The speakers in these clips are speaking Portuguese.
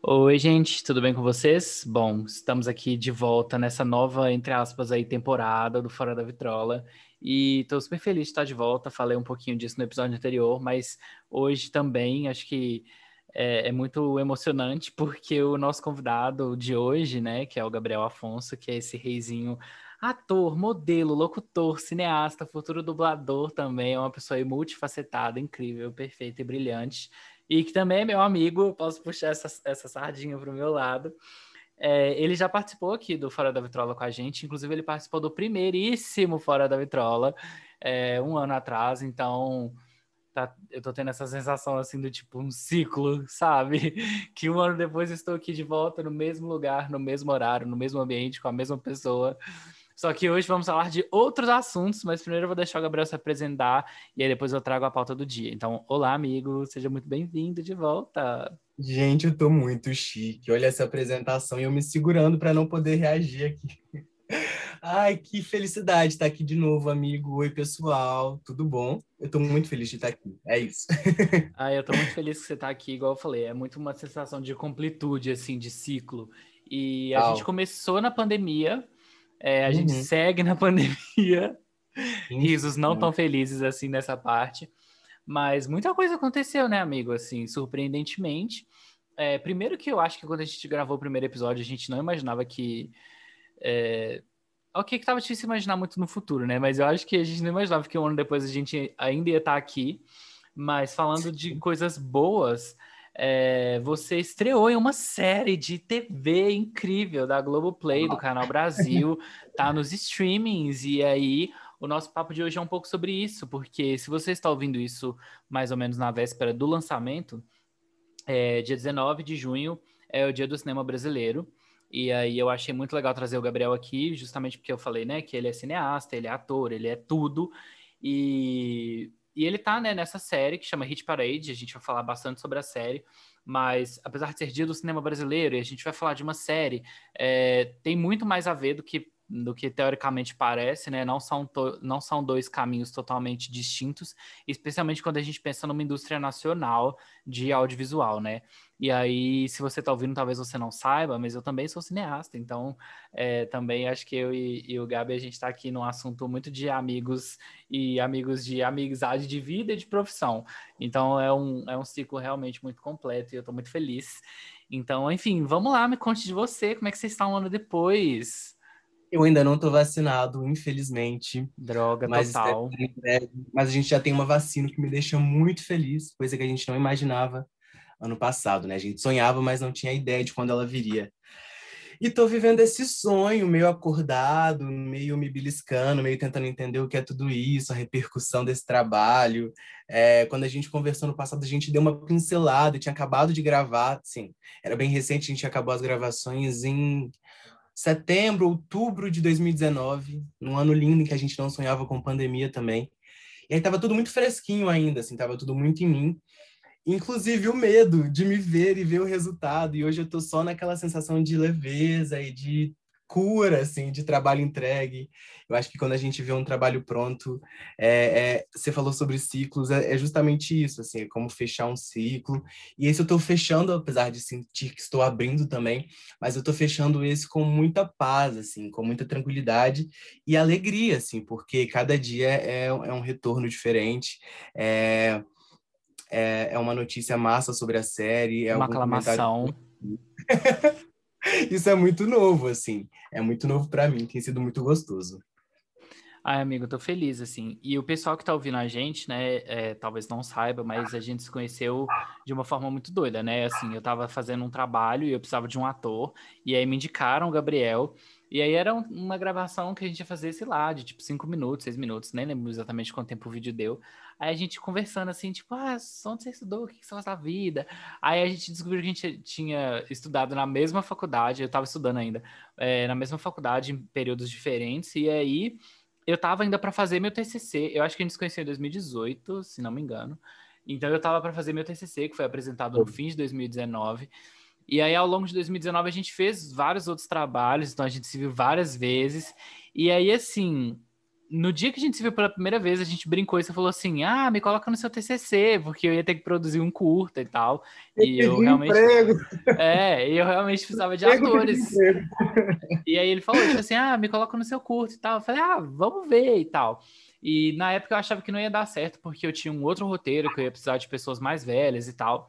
Oi, gente, tudo bem com vocês? Bom, estamos aqui de volta nessa nova, entre aspas, aí, temporada do Fora da Vitrola. E estou super feliz de estar de volta. Falei um pouquinho disso no episódio anterior, mas hoje também acho que é, é, muito emocionante, porque o nosso convidado de hoje, né, que é o Gabriel Afonso, que é esse reizinho ator, modelo, locutor, cineasta, futuro dublador também, é uma pessoa multifacetada, incrível, perfeita e brilhante e que também é meu amigo, posso puxar essa, essa sardinha para o meu lado. É, ele já participou aqui do Fora da Vitrola com a gente, inclusive ele participou do primeiríssimo Fora da Vitrola, é, um ano atrás, então tá, eu tô tendo essa sensação assim do tipo um ciclo, sabe? Que um ano depois estou aqui de volta no mesmo lugar, no mesmo horário, no mesmo ambiente, com a mesma pessoa. Só que hoje vamos falar de outros assuntos, mas primeiro eu vou deixar o Gabriel se apresentar e aí depois eu trago a pauta do dia. Então, olá, amigo, seja muito bem-vindo de volta. Gente, eu tô muito chique. Olha essa apresentação e eu me segurando para não poder reagir aqui. Ai, que felicidade estar aqui de novo, amigo. Oi, pessoal, tudo bom? Eu tô muito feliz de estar aqui. É isso. Ai, eu tô muito feliz que você tá aqui, igual eu falei. É muito uma sensação de completude, assim, de ciclo. E a gente começou na pandemia, é, a uhum. gente segue na pandemia. Risos não tão felizes assim nessa parte. Mas muita coisa aconteceu, né, amigo? Assim, surpreendentemente. É, primeiro que eu acho que quando a gente gravou o primeiro episódio, a gente não imaginava que. É... Ok, que tava difícil imaginar muito no futuro, né? Mas eu acho que a gente não imaginava que um ano depois a gente ainda ia estar aqui. Mas falando de coisas boas, é, você estreou em uma série de TV incrível da Globoplay, do Canal Brasil, tá nos streamings, e aí o nosso papo de hoje é um pouco sobre isso, porque se você está ouvindo isso mais ou menos na véspera do lançamento, é, dia 19 de junho é o dia do cinema brasileiro, e aí eu achei muito legal trazer o Gabriel aqui, justamente porque eu falei, né, que ele é cineasta, ele é ator, ele é tudo, e e ele tá, né, nessa série que chama Hit Parade, a gente vai falar bastante sobre a série, mas apesar de ser dia do cinema brasileiro, e a gente vai falar de uma série, é, tem muito mais a ver do que do que teoricamente parece, né? Não são, não são dois caminhos totalmente distintos, especialmente quando a gente pensa numa indústria nacional de audiovisual, né? E aí, se você está ouvindo, talvez você não saiba, mas eu também sou cineasta, então é, também acho que eu e, e o Gabi, a gente está aqui num assunto muito de amigos e amigos de amizade de vida e de profissão. Então é um, é um ciclo realmente muito completo e eu estou muito feliz. Então, enfim, vamos lá, me conte de você, como é que você está um ano depois? Eu ainda não estou vacinado, infelizmente. Droga, mas total. mas a gente já tem uma vacina que me deixa muito feliz, coisa que a gente não imaginava ano passado, né? A gente sonhava, mas não tinha ideia de quando ela viria. E estou vivendo esse sonho, meio acordado, meio me beliscando, meio tentando entender o que é tudo isso, a repercussão desse trabalho. É, quando a gente conversou no passado, a gente deu uma pincelada, tinha acabado de gravar, sim, era bem recente, a gente acabou as gravações em setembro, outubro de 2019, num ano lindo em que a gente não sonhava com pandemia também. E aí tava tudo muito fresquinho ainda, assim, tava tudo muito em mim. Inclusive o medo de me ver e ver o resultado. E hoje eu tô só naquela sensação de leveza e de cura, assim, de trabalho entregue. Eu acho que quando a gente vê um trabalho pronto, é, é, você falou sobre ciclos, é, é, justamente isso, assim, é como fechar um ciclo. E esse eu estou fechando, apesar de sentir que estou abrindo também, mas eu estou fechando esse com muita paz, assim, com muita tranquilidade e alegria, assim, porque cada dia é, é um retorno diferente. É, é, é uma notícia massa sobre a série. É uma aclamação. Isso é muito novo, assim. É muito novo para mim, tem sido muito gostoso. Ai, amigo, tô feliz, assim. E o pessoal que tá ouvindo a gente, né, é, talvez não saiba, mas a gente se conheceu de uma forma muito doida, né? Assim, eu tava fazendo um trabalho e eu precisava de um ator, e aí me indicaram o Gabriel, e aí era uma gravação que a gente ia fazer, sei lá, de tipo cinco minutos, seis minutos, nem lembro exatamente quanto tempo o vídeo deu. Aí a gente conversando assim, tipo, ah, onde você estudou? O que você faz da vida? Aí a gente descobriu que a gente tinha estudado na mesma faculdade, eu estava estudando ainda, é, na mesma faculdade, em períodos diferentes, e aí eu estava ainda para fazer meu TCC, eu acho que a gente se conheceu em 2018, se não me engano. Então eu estava para fazer meu TCC, que foi apresentado no fim de 2019. E aí, ao longo de 2019, a gente fez vários outros trabalhos, então a gente se viu várias vezes. E aí, assim, no dia que a gente se viu pela primeira vez, a gente brincou e você falou assim: ah, me coloca no seu TCC, porque eu ia ter que produzir um curta e tal. Eu e eu realmente. Emprego. É, e eu realmente precisava de atores. E aí ele falou, tipo assim: ah, me coloca no seu curto e tal. Eu falei: ah, vamos ver e tal. E na época eu achava que não ia dar certo, porque eu tinha um outro roteiro que eu ia precisar de pessoas mais velhas e tal.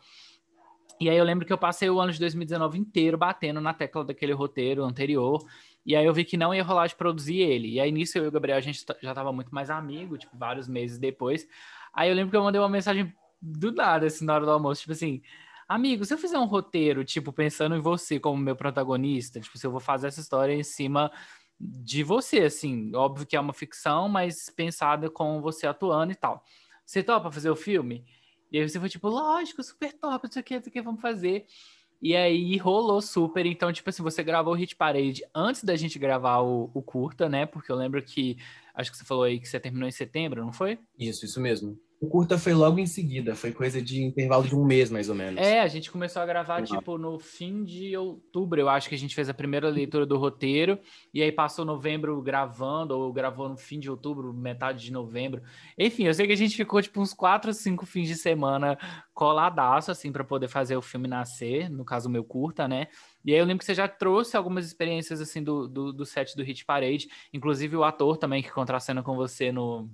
E aí eu lembro que eu passei o ano de 2019 inteiro batendo na tecla daquele roteiro anterior. E aí eu vi que não ia rolar de produzir ele. E aí nisso eu e o Gabriel, a gente já tava muito mais amigo, tipo, vários meses depois. Aí eu lembro que eu mandei uma mensagem do nada, assim, na hora do almoço, tipo assim, amigo, se eu fizer um roteiro, tipo, pensando em você como meu protagonista, tipo, se eu vou fazer essa história em cima de você, assim, óbvio que é uma ficção, mas pensada com você atuando e tal. Você topa fazer o filme? E aí você foi tipo, lógico, super top, não sei o que, não sei o que, vamos fazer. E aí rolou super. Então, tipo assim, você gravou o Hit Parade antes da gente gravar o, o curta, né? Porque eu lembro que acho que você falou aí que você terminou em setembro, não foi? Isso, isso mesmo. O curta foi logo em seguida, foi coisa de intervalo de um mês, mais ou menos. É, a gente começou a gravar, tipo, no fim de outubro, eu acho que a gente fez a primeira leitura do roteiro, e aí passou novembro gravando, ou gravou no fim de outubro, metade de novembro. Enfim, eu sei que a gente ficou, tipo, uns quatro, cinco fins de semana coladaço, assim, para poder fazer o filme nascer, no caso, o meu curta, né? E aí eu lembro que você já trouxe algumas experiências, assim, do, do, do set do Hit Parade, inclusive o ator também que contracena com você no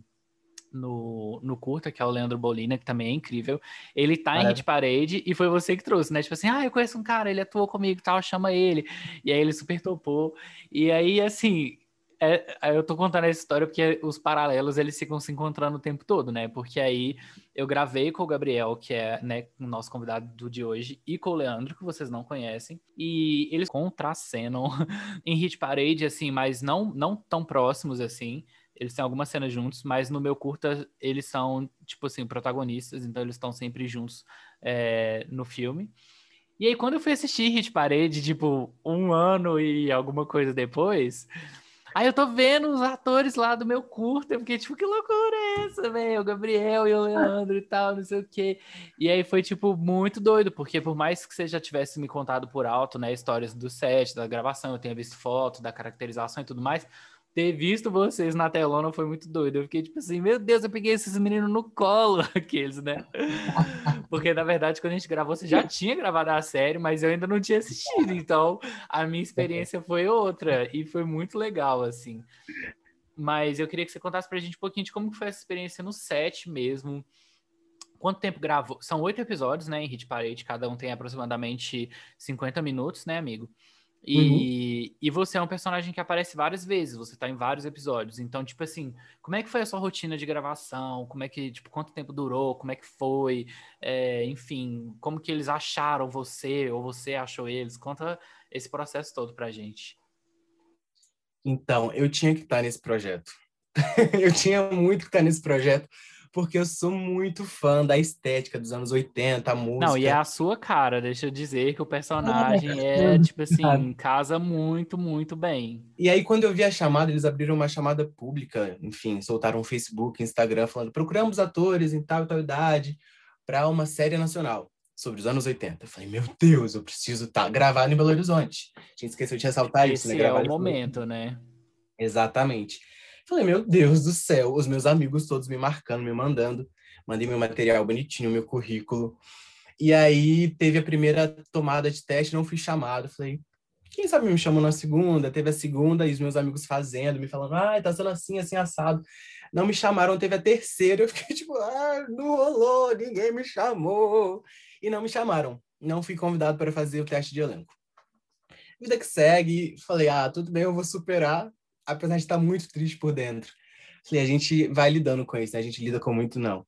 no, no curta, que é o Leandro Bolina, que também é incrível. Ele tá Maravilha. em Hit Parade e foi você que trouxe, né? Tipo assim, ah, eu conheço um cara, ele atuou comigo tal, chama ele. E aí ele super topou. E aí, assim, é, eu tô contando essa história porque os paralelos eles ficam se encontrando o tempo todo, né? Porque aí eu gravei com o Gabriel, que é né, o nosso convidado do de hoje, e com o Leandro, que vocês não conhecem, e eles contracenam em Hit Parade, assim, mas não, não tão próximos assim. Eles têm algumas cenas juntos, mas no meu curta eles são, tipo assim, protagonistas, então eles estão sempre juntos é, no filme. E aí, quando eu fui assistir Hit Parade, tipo, um ano e alguma coisa depois, aí eu tô vendo os atores lá do meu curta, eu fiquei, tipo, que loucura é essa, velho? O Gabriel e o Leandro e tal, não sei o quê. E aí foi, tipo, muito doido, porque por mais que você já tivesse me contado por alto, né, histórias do set, da gravação, eu tenha visto foto, da caracterização e tudo mais, ter visto vocês na telona foi muito doido. Eu fiquei tipo assim, meu Deus, eu peguei esses meninos no colo, aqueles, né? Porque na verdade, quando a gente gravou, você já tinha gravado a série, mas eu ainda não tinha assistido. Então, a minha experiência foi outra e foi muito legal, assim. Mas eu queria que você contasse pra gente um pouquinho de como foi essa experiência no set mesmo. Quanto tempo gravou? São oito episódios, né, em Hit Parade, cada um tem aproximadamente 50 minutos, né, amigo? E, uhum. e você é um personagem que aparece várias vezes, você tá em vários episódios. Então, tipo assim, como é que foi a sua rotina de gravação? Como é que, tipo, quanto tempo durou? Como é que foi? É, enfim, como que eles acharam você ou você achou eles? Conta esse processo todo pra gente. Então, eu tinha que estar nesse projeto. eu tinha muito que estar nesse projeto, porque eu sou muito fã da estética dos anos 80, a música. Não, e é a sua cara, deixa eu dizer que o personagem é, é tipo assim, casa muito, muito bem. E aí, quando eu vi a chamada, eles abriram uma chamada pública, enfim, soltaram um Facebook, Instagram, falando: procuramos atores em tal e tal idade para uma série nacional sobre os anos 80. Eu falei, meu Deus, eu preciso estar tá gravado em Belo Horizonte. A gente esqueceu de ressaltar Esse isso, né? é o momento, né? Exatamente. Falei, meu Deus do céu, os meus amigos todos me marcando, me mandando. Mandei meu material bonitinho, meu currículo. E aí teve a primeira tomada de teste, não fui chamado. Falei, quem sabe me chamou na segunda? Teve a segunda e os meus amigos fazendo, me falando, ah, tá sendo assim, assim, assado. Não me chamaram, teve a terceira. Eu fiquei tipo, ah, não rolou, ninguém me chamou. E não me chamaram. Não fui convidado para fazer o teste de elenco. Vida que segue, falei, ah, tudo bem, eu vou superar apesar de estar muito triste por dentro. Falei, a gente vai lidando com isso, né? A gente lida com muito não.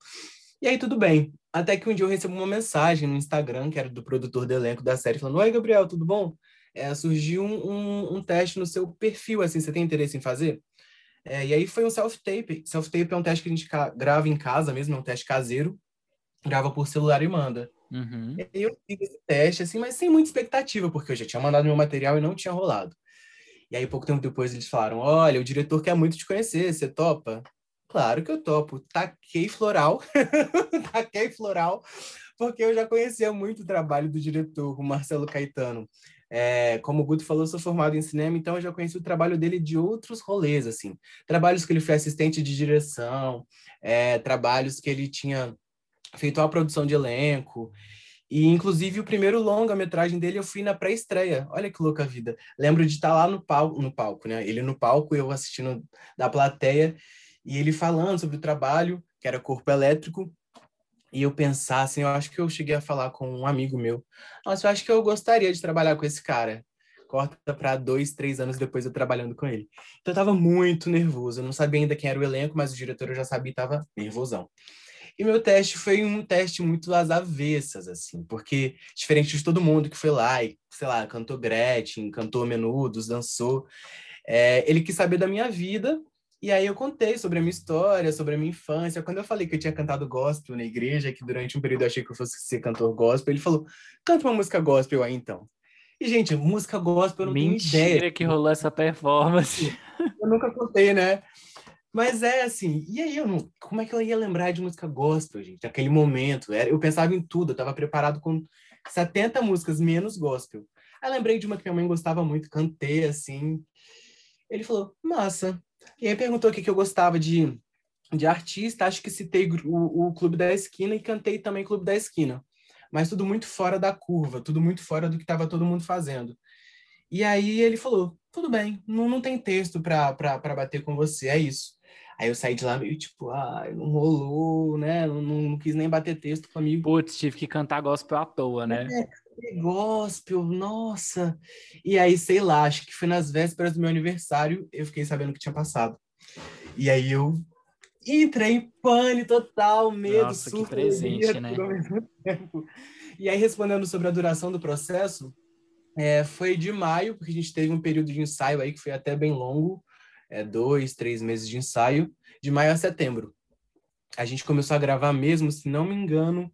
E aí, tudo bem. Até que um dia eu recebo uma mensagem no Instagram, que era do produtor do elenco da série, falando: Oi, Gabriel, tudo bom? É, surgiu um, um, um, teste no seu perfil, assim, você tem interesse em fazer? É, e aí foi um self-tape. Self-tape é um teste que a gente grava em casa mesmo, é um teste caseiro. Grava por celular e manda. Uhum. E eu fiz esse teste, assim, mas sem muita expectativa, porque eu já tinha mandado meu material e não tinha rolado. E aí, pouco tempo depois, eles falaram: Olha, o diretor quer muito te conhecer, você topa? Claro que eu topo. Taquei floral. Taquei floral, porque eu já conhecia muito o trabalho do diretor, o Marcelo Caetano. É, como o Guto falou, sou formado em cinema, então eu já conheci o trabalho dele de outros rolês, assim. Trabalhos que ele foi assistente de direção, é, trabalhos que ele tinha feito a produção de elenco. E, inclusive, o primeiro longa-metragem dele eu fui na pré-estreia. Olha que louca a vida. Lembro de estar lá no palco, no palco, né? Ele no palco, eu assistindo da plateia, e ele falando sobre o trabalho, que era Corpo Elétrico, e eu pensar assim, eu acho que eu cheguei a falar com um amigo meu, nossa, eu acho que eu gostaria de trabalhar com esse cara. Corta para dois, três anos depois eu trabalhando com ele. Então eu tava muito nervoso, eu não sabia ainda quem era o elenco, mas o diretor eu já sabia e tava nervosão. E meu teste foi um teste muito às avessas, assim, porque diferente de todo mundo que foi lá e, sei lá, cantou Gretchen, cantou Menudos, dançou, é, ele quis saber da minha vida e aí eu contei sobre a minha história, sobre a minha infância. Quando eu falei que eu tinha cantado gospel na igreja, que durante um período eu achei que eu fosse ser cantor gospel, ele falou: canta uma música gospel aí então. E, gente, música gospel eu não Mentira tenho ideia. Mentira que rolou essa performance. Eu nunca contei, né? Mas é assim, e aí eu não, como é que eu ia lembrar de música gospel, gente? Aquele momento, eu pensava em tudo, eu estava preparado com 70 músicas menos gospel. Aí lembrei de uma que minha mãe gostava muito, cantei assim. Ele falou: "Massa, e aí perguntou o que, que eu gostava de, de artista. Acho que citei o, o Clube da Esquina e cantei também Clube da Esquina. Mas tudo muito fora da curva, tudo muito fora do que estava todo mundo fazendo. E aí ele falou: tudo bem, não, não tem texto para bater com você, é isso. Aí eu saí de lá meio tipo, ah, não rolou, né? Não, não, não quis nem bater texto comigo. Putz, tive que cantar gospel à toa, né? É, gospel, nossa. E aí, sei lá, acho que foi nas vésperas do meu aniversário, eu fiquei sabendo que tinha passado. E aí eu entrei em pânico total, medo, Nossa, surto, que presente, né? E aí, respondendo sobre a duração do processo, é, foi de maio, porque a gente teve um período de ensaio aí que foi até bem longo, é, dois, três meses de ensaio, de maio a setembro. A gente começou a gravar mesmo, se não me engano,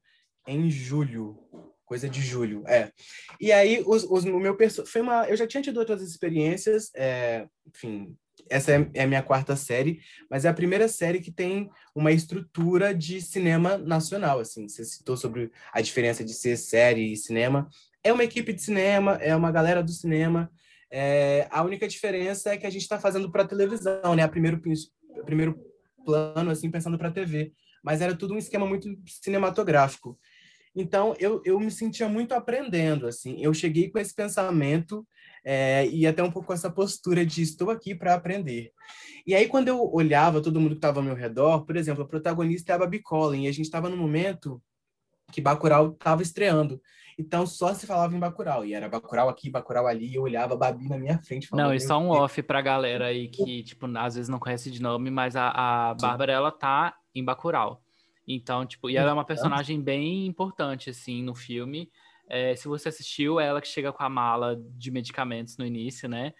em julho, coisa de julho, é. E aí, os, os, o meu foi uma, eu já tinha tido outras experiências, é, enfim, essa é, é a minha quarta série, mas é a primeira série que tem uma estrutura de cinema nacional, assim. Você citou sobre a diferença de ser série e cinema. É uma equipe de cinema, é uma galera do cinema, é, a única diferença é que a gente está fazendo para televisão, né? A primeiro, primeiro plano, assim, pensando para TV. Mas era tudo um esquema muito cinematográfico. Então, eu, eu me sentia muito aprendendo, assim. Eu cheguei com esse pensamento é, e até um pouco com essa postura de estou aqui para aprender. E aí, quando eu olhava todo mundo que estava ao meu redor, por exemplo, a protagonista é a Babi Collin, e a gente estava no momento que Bacurau estava estreando. Então só se falava em Bacurau. E era Bacurau aqui, Bacurau ali, e eu olhava a Babi na minha frente. Falava, não, e só um Deus. off pra galera aí que, tipo, às vezes não conhece de nome, mas a, a Bárbara, ela tá em Bacurau. Então, tipo, e ela é uma personagem bem importante, assim, no filme. É, se você assistiu, é ela que chega com a mala de medicamentos no início, né?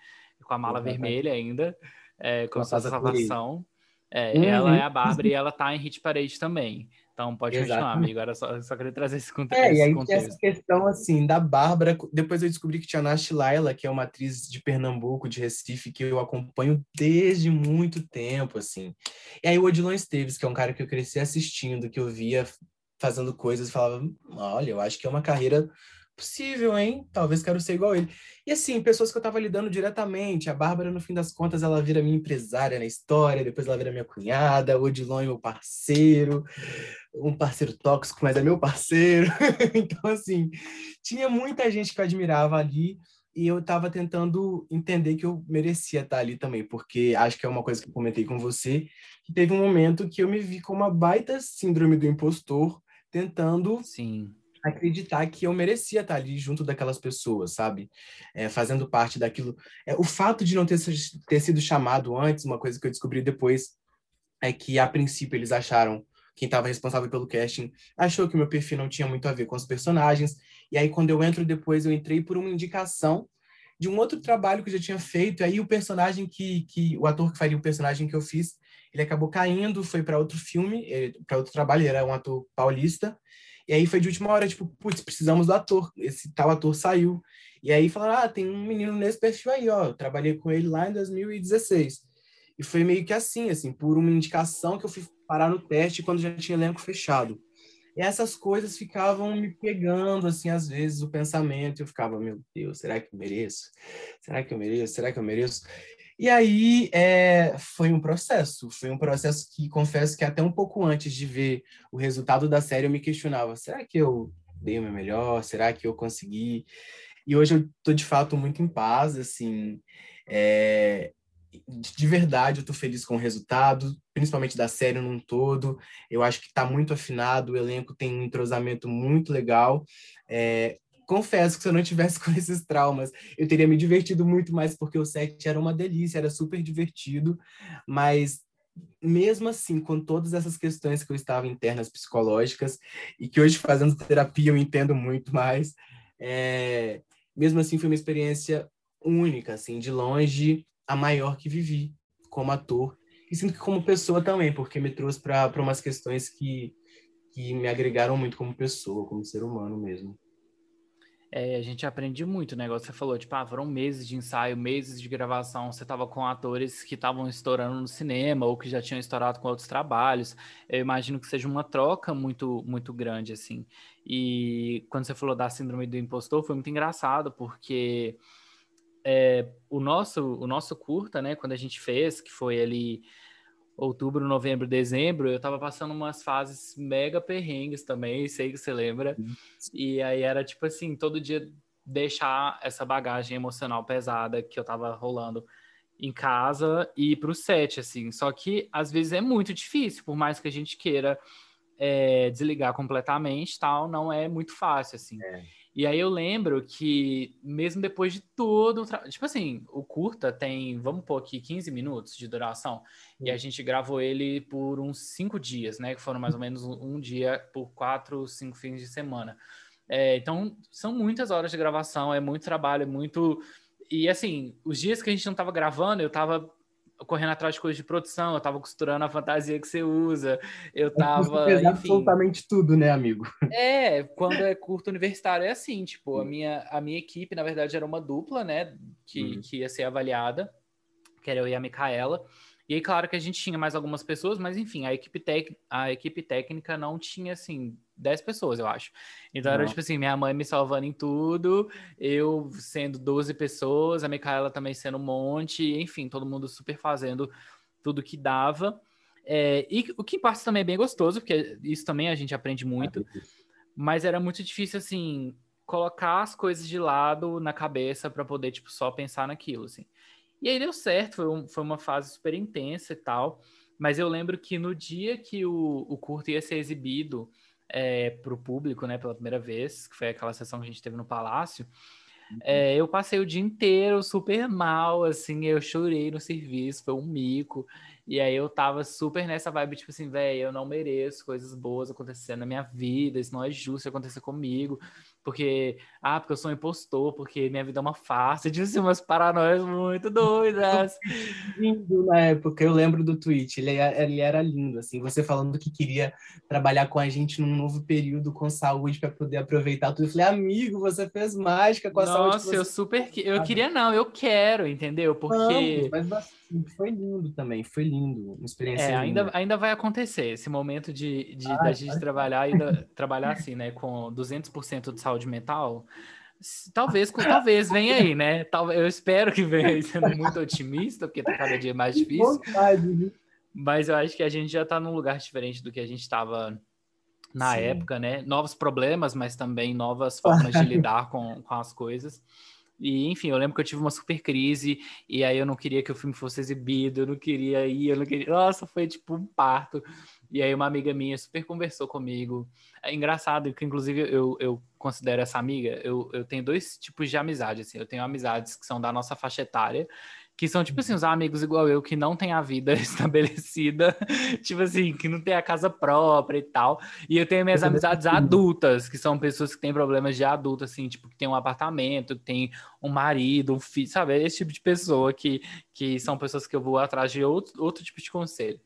Com a mala uhum. vermelha ainda, é, com a sua salvação. É, uhum. Ela é a Bárbara e ela tá em Hit Parade também. Então pode Exatamente. continuar, amigo. Era só, só queria trazer esse contexto. É, e aí essa questão assim da Bárbara. Depois eu descobri que tinha a Nash Laila, que é uma atriz de Pernambuco, de Recife, que eu acompanho desde muito tempo, assim. E aí o Odilon Esteves, que é um cara que eu cresci assistindo, que eu via fazendo coisas, falava: olha, eu acho que é uma carreira possível, hein? Talvez quero ser igual ele. E assim, pessoas que eu estava lidando diretamente. A Bárbara, no fim das contas, ela vira minha empresária na história, depois ela vira minha cunhada, o Odilon é meu parceiro, um parceiro tóxico, mas é meu parceiro. então, assim, tinha muita gente que eu admirava ali e eu estava tentando entender que eu merecia estar ali também, porque acho que é uma coisa que eu comentei com você, que teve um momento que eu me vi com uma baita síndrome do impostor, tentando Sim acreditar que eu merecia estar ali junto daquelas pessoas, sabe? É, fazendo parte daquilo. É, o fato de não ter, ter sido chamado antes, uma coisa que eu descobri depois, é que a princípio eles acharam quem estava responsável pelo casting achou que meu perfil não tinha muito a ver com os personagens. E aí, quando eu entro depois, eu entrei por uma indicação de um outro trabalho que eu já tinha feito. E aí, o personagem que, que o ator que faria o personagem que eu fiz, ele acabou caindo, foi para outro filme, eh, para outro trabalho. Ele era um ator paulista. E aí foi de última hora, tipo, putz, precisamos do ator. Esse tal ator saiu. E aí falaram, ah, tem um menino nesse perfil aí, ó. Eu trabalhei com ele lá em 2016. E foi meio que assim, assim, por uma indicação que eu fui parar no teste quando já tinha elenco fechado. E essas coisas ficavam me pegando, assim, às vezes, o pensamento. Eu ficava, meu Deus, será que eu mereço? Será que eu mereço? Será que eu mereço? E aí é, foi um processo, foi um processo que confesso que até um pouco antes de ver o resultado da série eu me questionava, será que eu dei o meu melhor? Será que eu consegui? E hoje eu tô de fato muito em paz, assim, é, de verdade eu tô feliz com o resultado, principalmente da série num todo. Eu acho que está muito afinado, o elenco tem um entrosamento muito legal. É, confesso que se eu não tivesse com esses traumas, eu teria me divertido muito mais, porque o set era uma delícia, era super divertido, mas mesmo assim, com todas essas questões que eu estava internas psicológicas, e que hoje fazendo terapia eu entendo muito mais, é... mesmo assim foi uma experiência única, assim, de longe, a maior que vivi como ator, e sinto que como pessoa também, porque me trouxe para umas questões que, que me agregaram muito como pessoa, como ser humano mesmo é, a gente aprende muito, né? Você falou, tipo, ah, foram meses de ensaio, meses de gravação, você tava com atores que estavam estourando no cinema ou que já tinham estourado com outros trabalhos. Eu imagino que seja uma troca muito, muito grande, assim. E quando você falou da síndrome do impostor, foi muito engraçado, porque é, o, nosso, o nosso curta, né, quando a gente fez, que foi ali outubro, novembro, dezembro, eu tava passando umas fases mega perrengues também, sei que você lembra. E aí era tipo assim, todo dia deixar essa bagagem emocional pesada que eu tava rolando em casa e ir pro set, assim. Só que às vezes é muito difícil, por mais que a gente queira é, desligar completamente, tal, não é muito fácil, assim. É. E aí eu lembro que, mesmo depois de todo. Tra... Tipo assim, o curta tem, vamos pôr aqui, 15 minutos de duração. E a gente gravou ele por uns cinco dias, né? Que foram mais ou menos um dia por quatro, cinco fins de semana. É, então, são muitas horas de gravação, é muito trabalho, é muito. E assim, os dias que a gente não estava gravando, eu estava correndo atrás de coisas de produção, eu tava costurando a fantasia que você usa, eu tava. Enfim, absolutamente tudo, né, amigo? É, quando é curto universitário é assim, tipo, a minha, a minha equipe, na verdade, era uma dupla, né, que, uhum. que ia ser avaliada, que era eu e a Micaela. E aí, claro que a gente tinha mais algumas pessoas, mas enfim, a equipe, tec... a equipe técnica não tinha, assim, 10 pessoas, eu acho. Então não. era tipo assim, minha mãe me salvando em tudo, eu sendo 12 pessoas, a Micaela também sendo um monte, enfim, todo mundo super fazendo tudo que dava. É, e o que em parte também é bem gostoso, porque isso também a gente aprende muito, mas era muito difícil, assim, colocar as coisas de lado na cabeça para poder, tipo, só pensar naquilo, assim. E aí deu certo, foi, um, foi uma fase super intensa e tal. Mas eu lembro que no dia que o, o curto ia ser exibido é, para o público, né, pela primeira vez, que foi aquela sessão que a gente teve no Palácio, uhum. é, eu passei o dia inteiro super mal, assim, eu chorei no serviço, foi um mico. E aí eu tava super nessa vibe, tipo assim, velho, eu não mereço coisas boas acontecendo na minha vida, isso não é justo acontecer comigo porque, ah, porque eu sou um impostor, porque minha vida é uma farsa, de assim, umas paranoias muito doidas. lindo na época, eu lembro do tweet, ele, ele era lindo, assim, você falando que queria trabalhar com a gente num novo período com saúde para poder aproveitar tudo. Eu falei, amigo, você fez mágica com a Nossa, saúde. Nossa, eu super, eu queria não, eu quero, entendeu? Porque... Não, mas foi lindo também, foi lindo, uma experiência é, ainda, ainda vai acontecer esse momento de, de ah, da gente trabalhar ainda trabalhar assim, né, com 200% de saúde mental. Talvez, talvez venha aí, né? Talvez, eu espero que venha sendo muito otimista, porque tá cada dia mais difícil. Mas eu acho que a gente já tá num lugar diferente do que a gente estava na Sim. época, né? Novos problemas, mas também novas formas de lidar com, com as coisas. E, enfim, eu lembro que eu tive uma super crise, e aí eu não queria que o filme fosse exibido, eu não queria ir, eu não queria. Nossa, foi tipo um parto. E aí uma amiga minha super conversou comigo. É engraçado que, inclusive, eu, eu considero essa amiga, eu, eu tenho dois tipos de amizade, assim. Eu tenho amizades que são da nossa faixa etária, que são, tipo assim, os amigos igual eu, que não tem a vida estabelecida, tipo assim, que não tem a casa própria e tal. E eu tenho minhas eu amizades adultas, que são pessoas que têm problemas de adulto, assim, tipo, que tem um apartamento, que tem um marido, um filho, sabe? Esse tipo de pessoa que, que são pessoas que eu vou atrás de outro, outro tipo de conselho.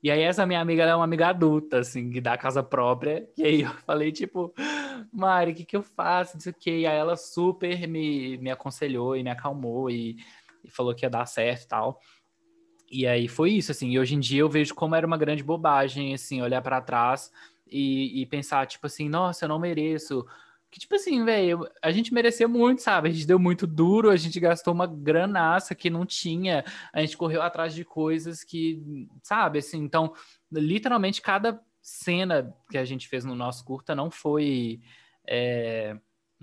E aí essa minha amiga, é uma amiga adulta, assim, que dá casa própria. E aí eu falei, tipo, Mari, o que que eu faço? Não sei o quê. E aí ela super me, me aconselhou e me acalmou e e falou que ia dar certo e tal. E aí foi isso, assim. E hoje em dia eu vejo como era uma grande bobagem, assim, olhar para trás e, e pensar, tipo assim, nossa, eu não mereço. Que, tipo assim, velho, a gente merecia muito, sabe? A gente deu muito duro, a gente gastou uma granaça que não tinha, a gente correu atrás de coisas que, sabe, assim, então, literalmente, cada cena que a gente fez no nosso curta não foi. É,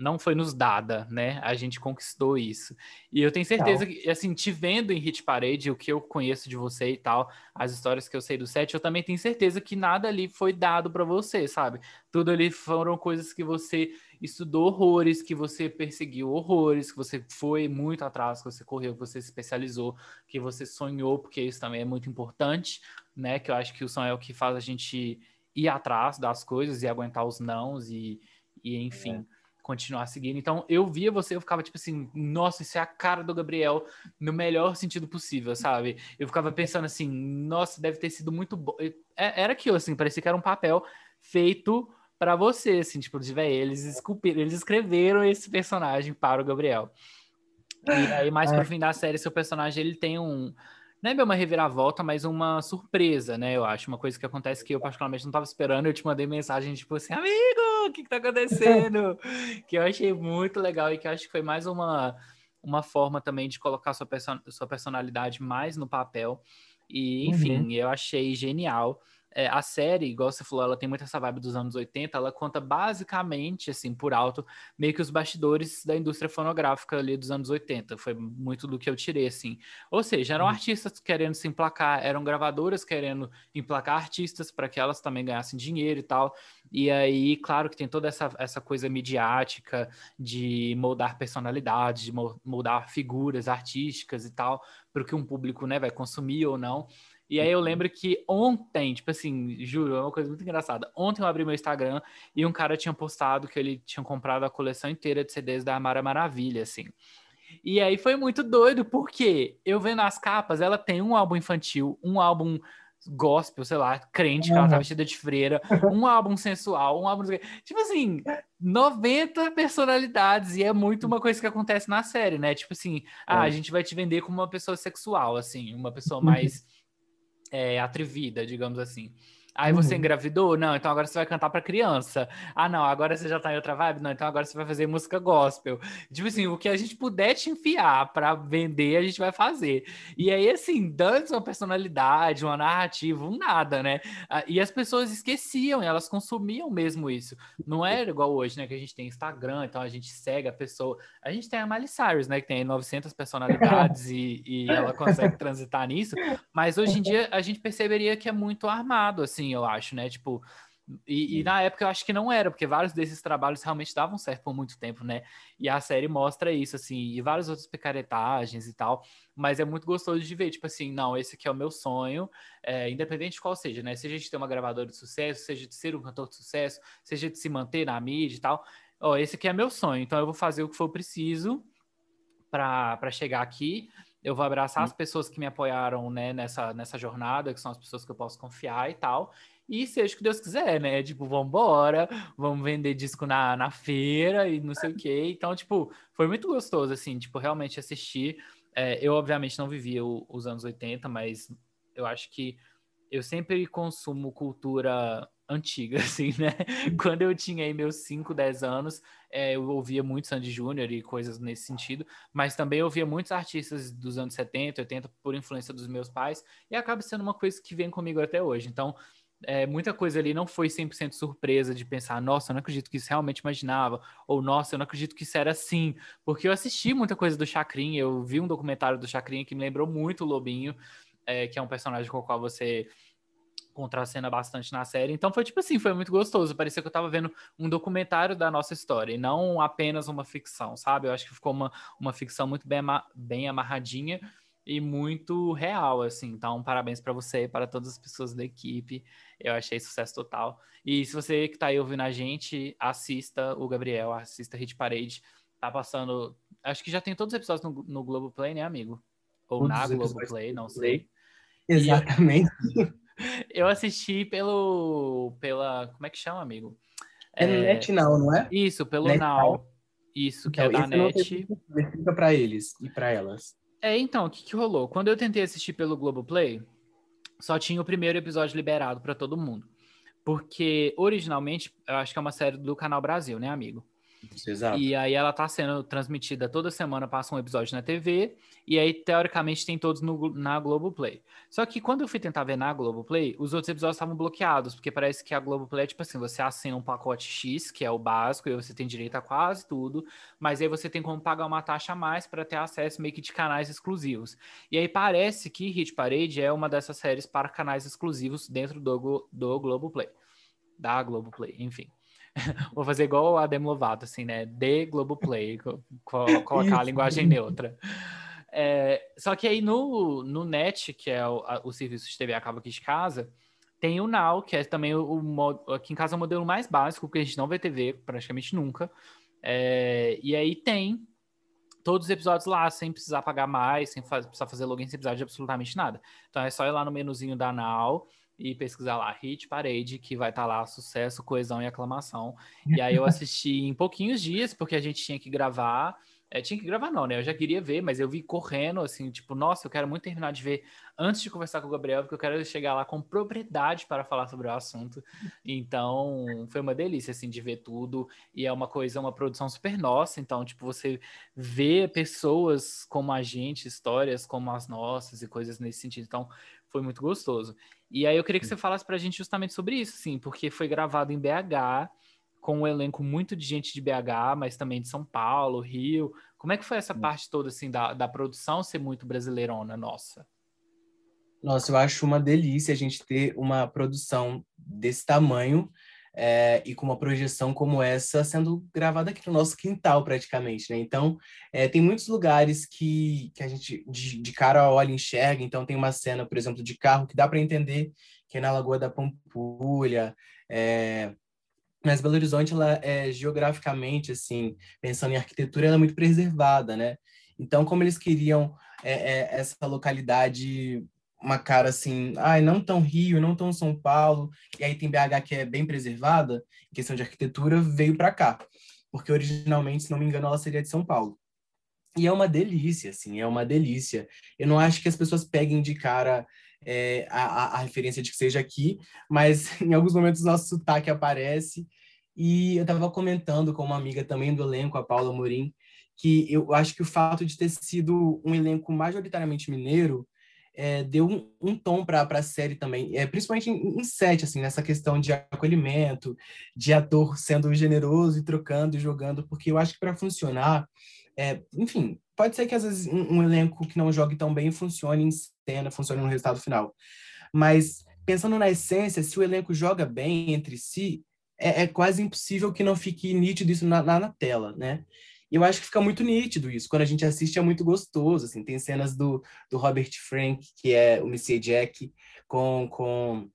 não foi nos dada, né? A gente conquistou isso. E eu tenho certeza que, assim, te vendo em Hit Parade, o que eu conheço de você e tal, as histórias que eu sei do set, eu também tenho certeza que nada ali foi dado para você, sabe? Tudo ali foram coisas que você estudou horrores, que você perseguiu horrores, que você foi muito atrás, que você correu, que você se especializou, que você sonhou, porque isso também é muito importante, né? Que eu acho que o sonho é o que faz a gente ir atrás das coisas e aguentar os nãos e, e enfim. É continuar seguindo. Então, eu via você, eu ficava tipo assim, nossa, isso é a cara do Gabriel no melhor sentido possível, sabe? Eu ficava pensando assim, nossa, deve ter sido muito bom. É, era aquilo, assim, parecia que era um papel feito para você, assim, tipo, de velho, eles esculpiram, eles escreveram esse personagem para o Gabriel. E aí, mais é. pro fim da série, seu personagem, ele tem um não é bem uma reviravolta, mas uma surpresa, né? Eu acho. Uma coisa que acontece que eu particularmente não estava esperando. Eu te mandei mensagem, tipo assim, amigo, o que, que tá acontecendo? que eu achei muito legal e que eu acho que foi mais uma, uma forma também de colocar sua, perso sua personalidade mais no papel. E, enfim, uhum. eu achei genial é, a série, igual você falou, ela tem muito essa vibe dos anos 80, ela conta basicamente, assim, por alto, meio que os bastidores da indústria fonográfica ali dos anos 80. Foi muito do que eu tirei, assim. Ou seja, eram uhum. artistas querendo se emplacar, eram gravadoras querendo emplacar artistas para que elas também ganhassem dinheiro e tal. E aí, claro que tem toda essa, essa coisa midiática de moldar personalidades, de moldar figuras artísticas e tal, para o que um público né, vai consumir ou não. E aí eu uhum. lembro que ontem, tipo assim, juro, é uma coisa muito engraçada. Ontem eu abri meu Instagram e um cara tinha postado que ele tinha comprado a coleção inteira de CDs da Amara Maravilha, assim. E aí foi muito doido, porque eu vendo as capas, ela tem um álbum infantil, um álbum gospel, sei lá, crente, que ela tá vestida de freira, um álbum sensual, um álbum. Tipo assim, 90 personalidades, e é muito uma coisa que acontece na série, né? Tipo assim, ah, a gente vai te vender como uma pessoa sexual, assim, uma pessoa mais é, atrevida, digamos assim. Aí uhum. você engravidou? Não, então agora você vai cantar para criança. Ah, não, agora você já tá em outra vibe? Não, então agora você vai fazer música gospel. Tipo assim, o que a gente puder te enfiar para vender, a gente vai fazer. E aí, assim, dando uma personalidade, uma narrativa, um nada, né? Ah, e as pessoas esqueciam, elas consumiam mesmo isso. Não era igual hoje, né? Que a gente tem Instagram, então a gente segue a pessoa. A gente tem a Miley Cyrus, né? Que tem 900 personalidades e, e ela consegue transitar nisso. Mas hoje em dia a gente perceberia que é muito armado, assim assim, eu acho, né? Tipo, e, e, na época eu acho que não era, porque vários desses trabalhos realmente davam certo por muito tempo, né? E a série mostra isso, assim, e várias outras picaretagens e tal. Mas é muito gostoso de ver, tipo assim, não, esse aqui é o meu sonho, é, independente de qual seja, né? Seja de ter uma gravadora de sucesso, seja de ser um cantor de sucesso, seja de se manter na mídia e tal. Ó, esse aqui é meu sonho, então eu vou fazer o que for preciso para chegar aqui. Eu vou abraçar as pessoas que me apoiaram né, nessa, nessa jornada, que são as pessoas que eu posso confiar e tal. E seja o que Deus quiser, né? Tipo, vamos embora, vamos vender disco na, na feira e não sei o quê. Então, tipo, foi muito gostoso, assim, tipo, realmente assistir. É, eu, obviamente, não vivi o, os anos 80, mas eu acho que eu sempre consumo cultura antiga, assim, né? Quando eu tinha aí meus 5, 10 anos, é, eu ouvia muito Sandy Júnior e coisas nesse sentido, mas também ouvia muitos artistas dos anos 70, 80, por influência dos meus pais, e acaba sendo uma coisa que vem comigo até hoje. Então, é, muita coisa ali não foi 100% surpresa de pensar, nossa, eu não acredito que isso realmente imaginava, ou nossa, eu não acredito que isso era assim, porque eu assisti muita coisa do Chacrin, eu vi um documentário do Chacrin que me lembrou muito o Lobinho, é, que é um personagem com o qual você contracena bastante na série. Então foi tipo assim, foi muito gostoso. Parecia que eu tava vendo um documentário da nossa história e não apenas uma ficção, sabe? Eu acho que ficou uma, uma ficção muito bem, bem amarradinha e muito real, assim. Então, parabéns para você e para todas as pessoas da equipe. Eu achei sucesso total. E se você que tá aí ouvindo a gente, assista o Gabriel, assista Hit Parade. Tá passando. Acho que já tem todos os episódios no, no Globoplay, né, amigo? Ou todos na Globoplay, não sei. Exatamente. E, eu assisti pelo. pela. Como é que chama, amigo? É, é Net Now, não é? Isso, pelo Net Now. Now. Isso, que é então, é da Net. Fica para eles e para elas. É, então, o que, que rolou? Quando eu tentei assistir pelo Globoplay, só tinha o primeiro episódio liberado para todo mundo. porque originalmente eu acho que é uma série do Canal Brasil, né, amigo? Exato. E aí ela tá sendo transmitida toda semana, passa um episódio na TV, e aí, teoricamente, tem todos no, na Globoplay. Só que quando eu fui tentar ver na Globoplay, os outros episódios estavam bloqueados, porque parece que a Globoplay é tipo assim, você assina um pacote X, que é o básico, e você tem direito a quase tudo, mas aí você tem como pagar uma taxa a mais para ter acesso meio que de canais exclusivos. E aí parece que Hit Parade é uma dessas séries para canais exclusivos dentro do, do Globoplay. Da Globoplay, enfim. Vou fazer igual a Demi Lovato, assim, né? De Globoplay, co colocar a linguagem neutra. É, só que aí no, no NET, que é o, a, o serviço de TV a cabo aqui de casa, tem o Now, que é também o, o, aqui em casa é o modelo mais básico, porque a gente não vê TV praticamente nunca. É, e aí tem todos os episódios lá, sem precisar pagar mais, sem faz, precisar fazer login, sem precisar de absolutamente nada. Então é só ir lá no menuzinho da Now e pesquisar lá Hit Parade, que vai estar tá lá sucesso, coesão e aclamação. E aí eu assisti em pouquinhos dias, porque a gente tinha que gravar. É, tinha que gravar não, né? Eu já queria ver, mas eu vi correndo, assim, tipo, nossa, eu quero muito terminar de ver antes de conversar com o Gabriel, porque eu quero chegar lá com propriedade para falar sobre o assunto. Então, foi uma delícia, assim, de ver tudo. E é uma coisa, uma produção super nossa. Então, tipo, você vê pessoas como a gente, histórias como as nossas e coisas nesse sentido. Então, foi muito gostoso. E aí eu queria que você falasse pra gente justamente sobre isso, sim, porque foi gravado em BH, com um elenco muito de gente de BH, mas também de São Paulo, Rio. Como é que foi essa parte toda, assim, da, da produção ser muito brasileirona nossa? Nossa, eu acho uma delícia a gente ter uma produção desse tamanho é, e com uma projeção como essa sendo gravada aqui no nosso quintal praticamente, né? Então, é, tem muitos lugares que, que a gente de, de cara olha e enxerga. Então, tem uma cena, por exemplo, de carro que dá para entender que é na Lagoa da Pampulha. É, mas Belo Horizonte, ela é geograficamente, assim, pensando em arquitetura, ela é muito preservada, né? Então, como eles queriam é, é, essa localidade uma cara assim, ai, não tão Rio, não tão São Paulo, e aí tem BH que é bem preservada, em questão de arquitetura, veio para cá. Porque originalmente, se não me engano, ela seria de São Paulo. E é uma delícia, assim, é uma delícia. Eu não acho que as pessoas peguem de cara é, a, a, referência de que seja aqui, mas em alguns momentos o nosso sotaque aparece. E eu estava comentando com uma amiga também do elenco, a Paula Morim, que eu acho que o fato de ter sido um elenco majoritariamente mineiro é, deu um, um tom para a série também, é, principalmente em, em sete, assim, nessa questão de acolhimento, de ator sendo generoso e trocando e jogando, porque eu acho que para funcionar, é, enfim, pode ser que às vezes um, um, elenco que não jogue tão bem funcione em cena, funcione no resultado final, mas pensando na essência, se o elenco joga bem entre si, é, é quase impossível que não fique nítido isso na, na, na tela, né? E eu acho que fica muito nítido isso. Quando a gente assiste é muito gostoso, assim. Tem cenas do, do Robert Frank, que é o Messias Jack, com, com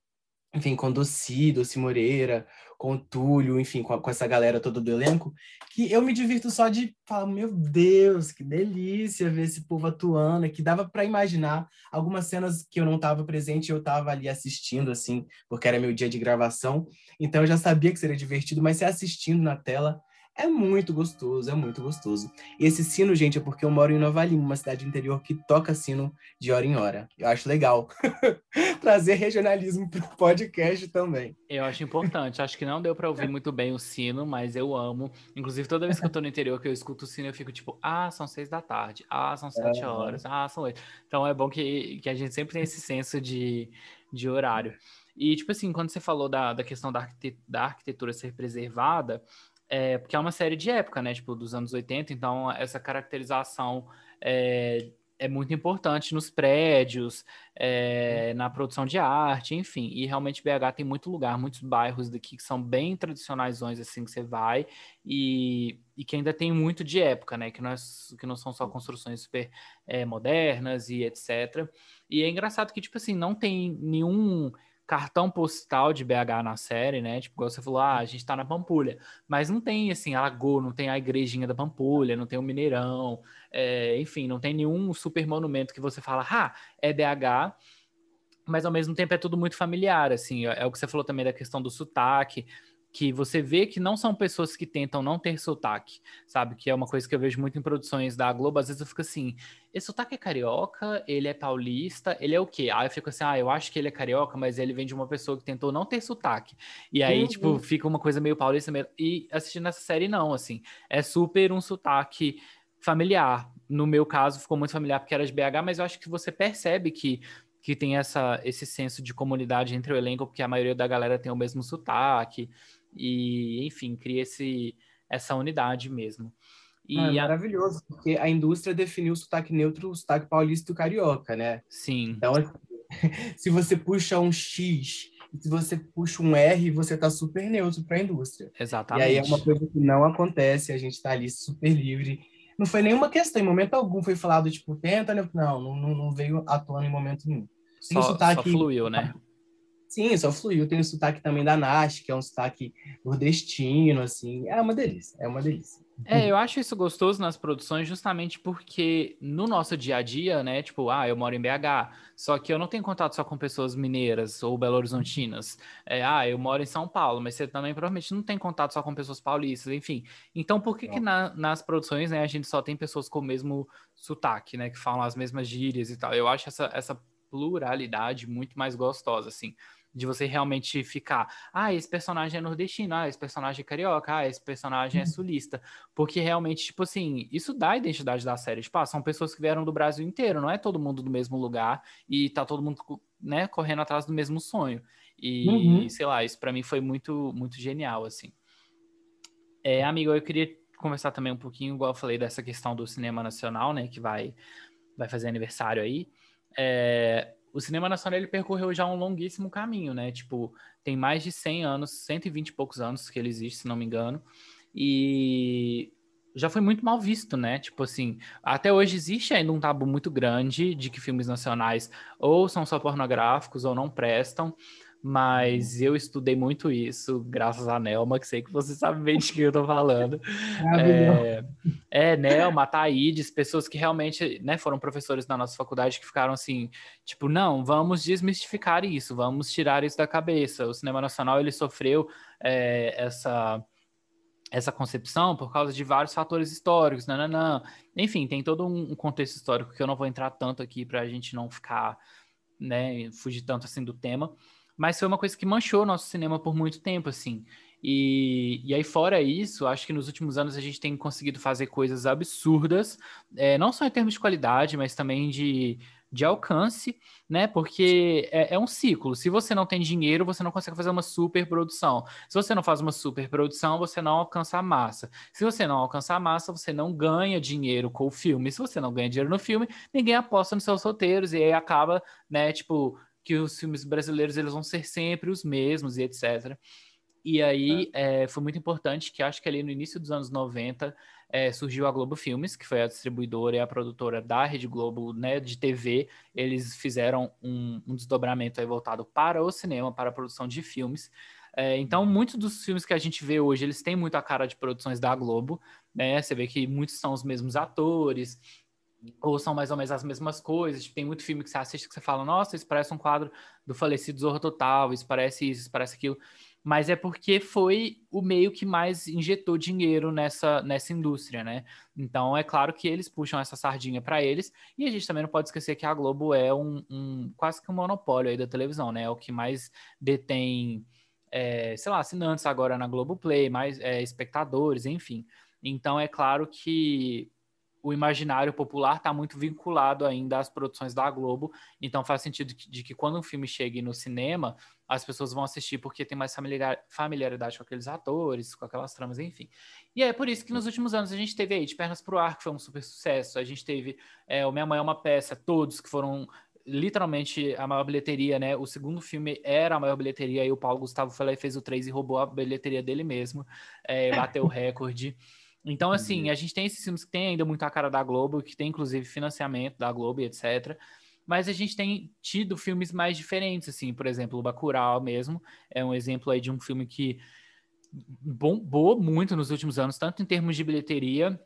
enfim, com Doci, Doci Moreira, com Túlio, enfim, com, com, essa galera toda do elenco, que eu me divirto só de falar, meu Deus, que delícia ver esse povo atuando, que dava para imaginar algumas cenas que eu não estava presente, eu estava ali assistindo, assim, porque era meu dia de gravação, então eu já sabia que seria divertido, mas se assistindo na tela é muito gostoso, é muito gostoso. E esse sino, gente, é porque eu moro em Nova Lima, uma cidade interior que toca sino de hora em hora. Eu acho legal trazer regionalismo para o podcast também. Eu acho importante. Acho que não deu para ouvir muito bem o sino, mas eu amo. Inclusive, toda vez que eu tô no interior, que eu escuto o sino, eu fico tipo, ah, são seis da tarde, ah, são sete horas, ah, são oito. Então é bom que, que a gente sempre tem esse senso de, de horário. E, tipo assim, quando você falou da, da questão da arquitetura ser preservada, é, porque é uma série de época, né? Tipo, dos anos 80, então essa caracterização é, é muito importante nos prédios, é, na produção de arte, enfim. E realmente BH tem muito lugar, muitos bairros daqui que são bem tradicionais, assim, que você vai, e, e que ainda tem muito de época, né? Que não, é, que não são só construções super é, modernas e etc. E é engraçado que, tipo assim, não tem nenhum cartão postal de BH na série, né? Tipo, igual você falou, ah, a gente tá na Pampulha. Mas não tem, assim, a Lagoa, não tem a igrejinha da Pampulha, não tem o Mineirão, é, enfim, não tem nenhum super monumento que você fala, ah, é BH, mas ao mesmo tempo é tudo muito familiar, assim. É, é o que você falou também da questão do sotaque. Que você vê que não são pessoas que tentam não ter sotaque, sabe? Que é uma coisa que eu vejo muito em produções da Globo. Às vezes eu fico assim: esse sotaque é carioca, ele é paulista, ele é o quê? Aí eu fico assim: ah, eu acho que ele é carioca, mas ele vem de uma pessoa que tentou não ter sotaque. E aí, tipo, uhum. tipo, fica uma coisa meio paulista mesmo. E assistindo essa série, não, assim. É super um sotaque familiar. No meu caso, ficou muito familiar porque era de BH, mas eu acho que você percebe que que tem essa, esse senso de comunidade entre o elenco, porque a maioria da galera tem o mesmo sotaque e, enfim, cria esse, essa unidade mesmo. E é maravilhoso, porque a indústria definiu o sotaque neutro, o sotaque paulista e o carioca, né? Sim. Então, assim, se você puxa um X se você puxa um R, você tá super neutro para a indústria. Exatamente. E aí é uma coisa que não acontece, a gente está ali super livre. Não foi nenhuma questão, em momento algum foi falado, tipo, tenta, né? Não, não, não veio atuando em momento nenhum. Só, sotaque... só fluiu, né? Sim, só fluiu. Tem o sotaque também da Nash, que é um sotaque nordestino, assim. É uma delícia, é uma delícia. É, eu acho isso gostoso nas produções justamente porque no nosso dia a dia, né, tipo, ah, eu moro em BH, só que eu não tenho contato só com pessoas mineiras ou belo-horizontinas. É, ah, eu moro em São Paulo, mas você também provavelmente não tem contato só com pessoas paulistas, enfim. Então, por que que na, nas produções, né, a gente só tem pessoas com o mesmo sotaque, né, que falam as mesmas gírias e tal? Eu acho essa, essa pluralidade muito mais gostosa, assim de você realmente ficar, ah, esse personagem é nordestino, ah, esse personagem é carioca, ah, esse personagem é uhum. sulista, porque realmente, tipo assim, isso dá a identidade da série, tipo, ah, são pessoas que vieram do Brasil inteiro, não é todo mundo do mesmo lugar e tá todo mundo, né, correndo atrás do mesmo sonho, e, uhum. sei lá, isso para mim foi muito, muito genial, assim. É, amigo, eu queria conversar também um pouquinho, igual eu falei, dessa questão do cinema nacional, né, que vai, vai fazer aniversário aí, é, o cinema nacional ele percorreu já um longuíssimo caminho, né? Tipo, tem mais de 100 anos, 120 e poucos anos que ele existe, se não me engano. E já foi muito mal visto, né? Tipo assim, até hoje existe ainda um tabu muito grande de que filmes nacionais ou são só pornográficos ou não prestam mas eu estudei muito isso, graças a Nelma, que sei que você sabe bem de que eu tô falando. É, é, Nelma, Thaídes, pessoas que realmente né, foram professores na nossa faculdade que ficaram assim, tipo, não, vamos desmistificar isso, vamos tirar isso da cabeça. O cinema nacional, ele sofreu é, essa essa concepção por causa de vários fatores históricos, não. Enfim, tem todo um contexto histórico que eu não vou entrar tanto aqui para a gente não ficar, né, fugir tanto assim do tema mas foi uma coisa que manchou nosso cinema por muito tempo, assim. E, e aí, fora isso, acho que nos últimos anos a gente tem conseguido fazer coisas absurdas, é, não só em termos de qualidade, mas também de, de alcance, né? Porque é, é, um ciclo. Se você não tem dinheiro, você não consegue fazer uma super produção. Se você não faz uma super produção, você não alcança a massa. Se você não alcança a massa, você não ganha dinheiro com o filme. Se você não ganha dinheiro no filme, ninguém aposta nos seus roteiros e aí acaba, né? Tipo, que os filmes brasileiros eles vão ser sempre os mesmos e etc. E aí é. É, foi muito importante que acho que ali no início dos anos 90 é, surgiu a Globo Filmes, que foi a distribuidora e a produtora da Rede Globo né, de TV. Eles fizeram um, um desdobramento voltado para o cinema, para a produção de filmes. É, então, muitos dos filmes que a gente vê hoje, eles têm muito a cara de produções da Globo, né? Você vê que muitos são os mesmos atores, ou são mais ou menos as mesmas coisas. Tipo, tem muito filme que você assiste que você fala, nossa, isso parece um quadro do falecido Zorro Total, isso parece isso, isso parece aquilo. Mas é porque foi o meio que mais injetou dinheiro nessa, nessa indústria, né? Então é claro que eles puxam essa sardinha para eles, e a gente também não pode esquecer que a Globo é um, um quase que um monopólio aí da televisão, né? É o que mais detém, é, sei lá, assinantes agora na Globoplay, mais é, espectadores, enfim. Então é claro que o imaginário popular está muito vinculado ainda às produções da Globo, então faz sentido de que quando um filme chegue no cinema, as pessoas vão assistir porque tem mais familiaridade com aqueles atores, com aquelas tramas, enfim. E é por isso que nos últimos anos a gente teve aí De Pernas pro Ar, que foi um super sucesso, a gente teve é, O Minha Mãe é uma Peça, todos que foram literalmente a maior bilheteria, né? O segundo filme era a maior bilheteria e o Paulo Gustavo foi lá e fez o 3 e roubou a bilheteria dele mesmo, é, bateu o recorde. Então, assim, uhum. a gente tem esses filmes que tem ainda muito a cara da Globo, que tem inclusive financiamento da Globo e etc. Mas a gente tem tido filmes mais diferentes, assim, por exemplo, o Bacurau mesmo é um exemplo aí de um filme que bombou muito nos últimos anos, tanto em termos de bilheteria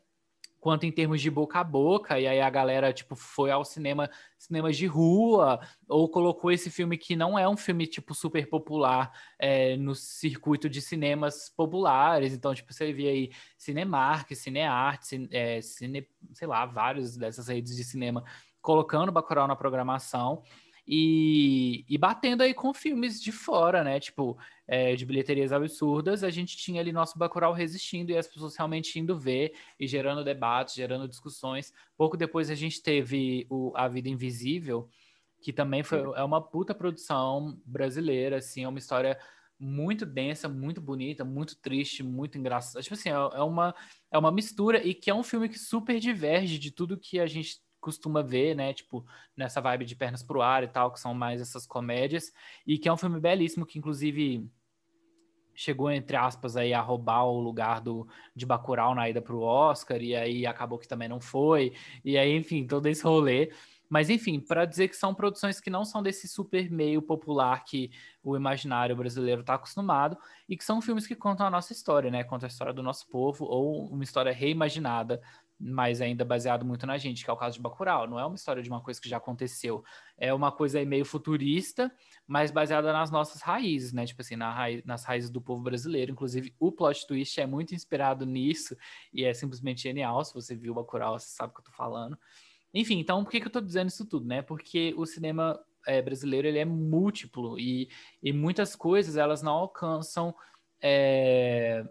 quanto em termos de boca a boca, e aí a galera, tipo, foi ao cinema, cinemas de rua, ou colocou esse filme que não é um filme, tipo, super popular é, no circuito de cinemas populares, então, tipo, você via aí Cinemark, Cinearte, Cine, é, Cine, sei lá, vários dessas redes de cinema colocando Bacurau na programação, e, e batendo aí com filmes de fora, né? Tipo, é, de bilheterias absurdas, a gente tinha ali nosso Bacurau resistindo e as pessoas realmente indo ver e gerando debates, gerando discussões. Pouco depois a gente teve o A Vida Invisível, que também foi, é uma puta produção brasileira, assim, é uma história muito densa, muito bonita, muito triste, muito engraçada. Tipo assim, é, é uma, é uma mistura e que é um filme que super diverge de tudo que a gente costuma ver, né? Tipo, nessa vibe de pernas pro ar e tal, que são mais essas comédias. E que é um filme belíssimo, que inclusive chegou, entre aspas, aí a roubar o lugar do, de Bacurau na ida pro Oscar, e aí acabou que também não foi. E aí, enfim, todo esse rolê. Mas, enfim, para dizer que são produções que não são desse super meio popular que o imaginário brasileiro está acostumado, e que são filmes que contam a nossa história, né? Contam a história do nosso povo, ou uma história reimaginada mas ainda baseado muito na gente, que é o caso de Bacurau. Não é uma história de uma coisa que já aconteceu. É uma coisa aí meio futurista, mas baseada nas nossas raízes, né? Tipo assim, na raiz, nas raízes do povo brasileiro. Inclusive, o plot twist é muito inspirado nisso e é simplesmente genial. Se você viu Bacurau, você sabe o que eu tô falando. Enfim, então por que, que eu tô dizendo isso tudo, né? Porque o cinema é, brasileiro, ele é múltiplo e, e muitas coisas, elas não alcançam... É,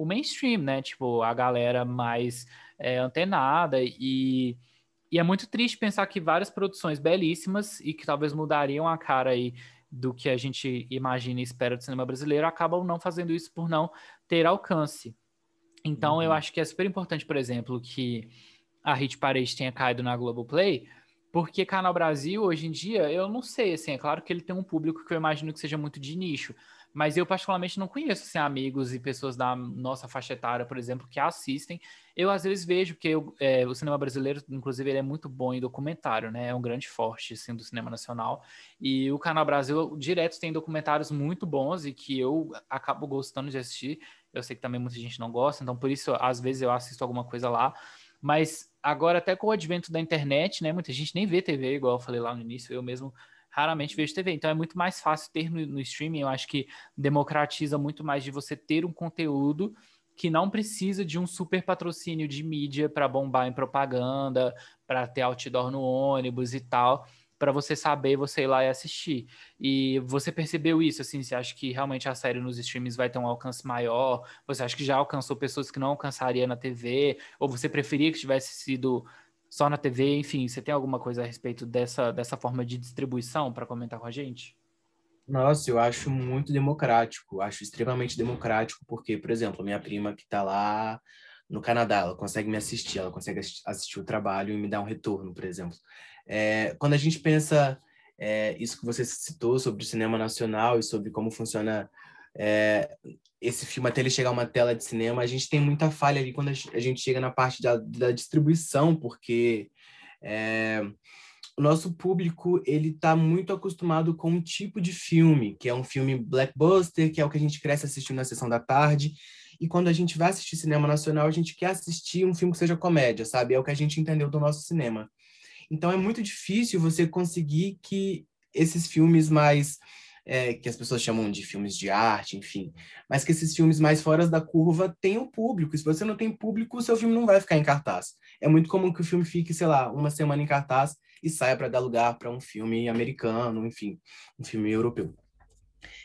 o mainstream, né? Tipo, a galera mais é, antenada e, e é muito triste pensar que várias produções belíssimas e que talvez mudariam a cara aí do que a gente imagina e espera do cinema brasileiro acabam não fazendo isso por não ter alcance. Então uhum. eu acho que é super importante, por exemplo, que a Hit Parade tenha caído na Globoplay, porque Canal Brasil, hoje em dia, eu não sei, assim, é claro que ele tem um público que eu imagino que seja muito de nicho, mas eu particularmente não conheço assim, amigos e pessoas da nossa faixa etária, por exemplo, que assistem. Eu às vezes vejo que eu, é, o cinema brasileiro, inclusive, ele é muito bom em documentário, né? É um grande forte assim, do cinema nacional. E o Canal Brasil direto tem documentários muito bons e que eu acabo gostando de assistir. Eu sei que também muita gente não gosta, então por isso às vezes eu assisto alguma coisa lá. Mas agora, até com o advento da internet, né? Muita gente nem vê TV, igual eu falei lá no início, eu mesmo raramente vejo TV. Então é muito mais fácil ter no, no streaming. Eu acho que democratiza muito mais de você ter um conteúdo que não precisa de um super patrocínio de mídia para bombar em propaganda, para ter outdoor no ônibus e tal, para você saber, você ir lá e assistir. E você percebeu isso, assim, você acha que realmente a série nos streams vai ter um alcance maior? Você acha que já alcançou pessoas que não alcançaria na TV? Ou você preferia que tivesse sido só na TV, enfim, você tem alguma coisa a respeito dessa, dessa forma de distribuição para comentar com a gente? Nossa, eu acho muito democrático, acho extremamente democrático, porque, por exemplo, minha prima que está lá no Canadá, ela consegue me assistir, ela consegue assistir o trabalho e me dar um retorno, por exemplo. É, quando a gente pensa é, isso que você citou sobre o cinema nacional e sobre como funciona é, esse filme até ele chegar a uma tela de cinema, a gente tem muita falha ali quando a gente chega na parte da, da distribuição, porque é, o nosso público ele está muito acostumado com um tipo de filme, que é um filme blackbuster, que é o que a gente cresce assistindo na sessão da tarde, e quando a gente vai assistir cinema nacional, a gente quer assistir um filme que seja comédia, sabe? É o que a gente entendeu do nosso cinema. Então é muito difícil você conseguir que esses filmes mais é, que as pessoas chamam de filmes de arte, enfim, mas que esses filmes mais fora da curva tenham público. E se você não tem público, o seu filme não vai ficar em cartaz. É muito comum que o filme fique, sei lá, uma semana em cartaz e saia para dar lugar para um filme americano, enfim, um filme europeu.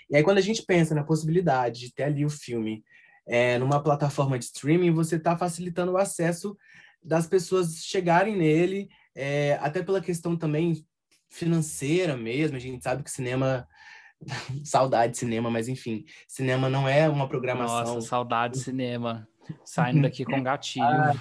E aí, quando a gente pensa na possibilidade de ter ali o filme é, numa plataforma de streaming, você está facilitando o acesso das pessoas chegarem nele, é, até pela questão também financeira mesmo. A gente sabe que o cinema saudade de cinema, mas enfim, cinema não é uma programação. Nossa, saudade de cinema. Saindo daqui com gatilho. Ah,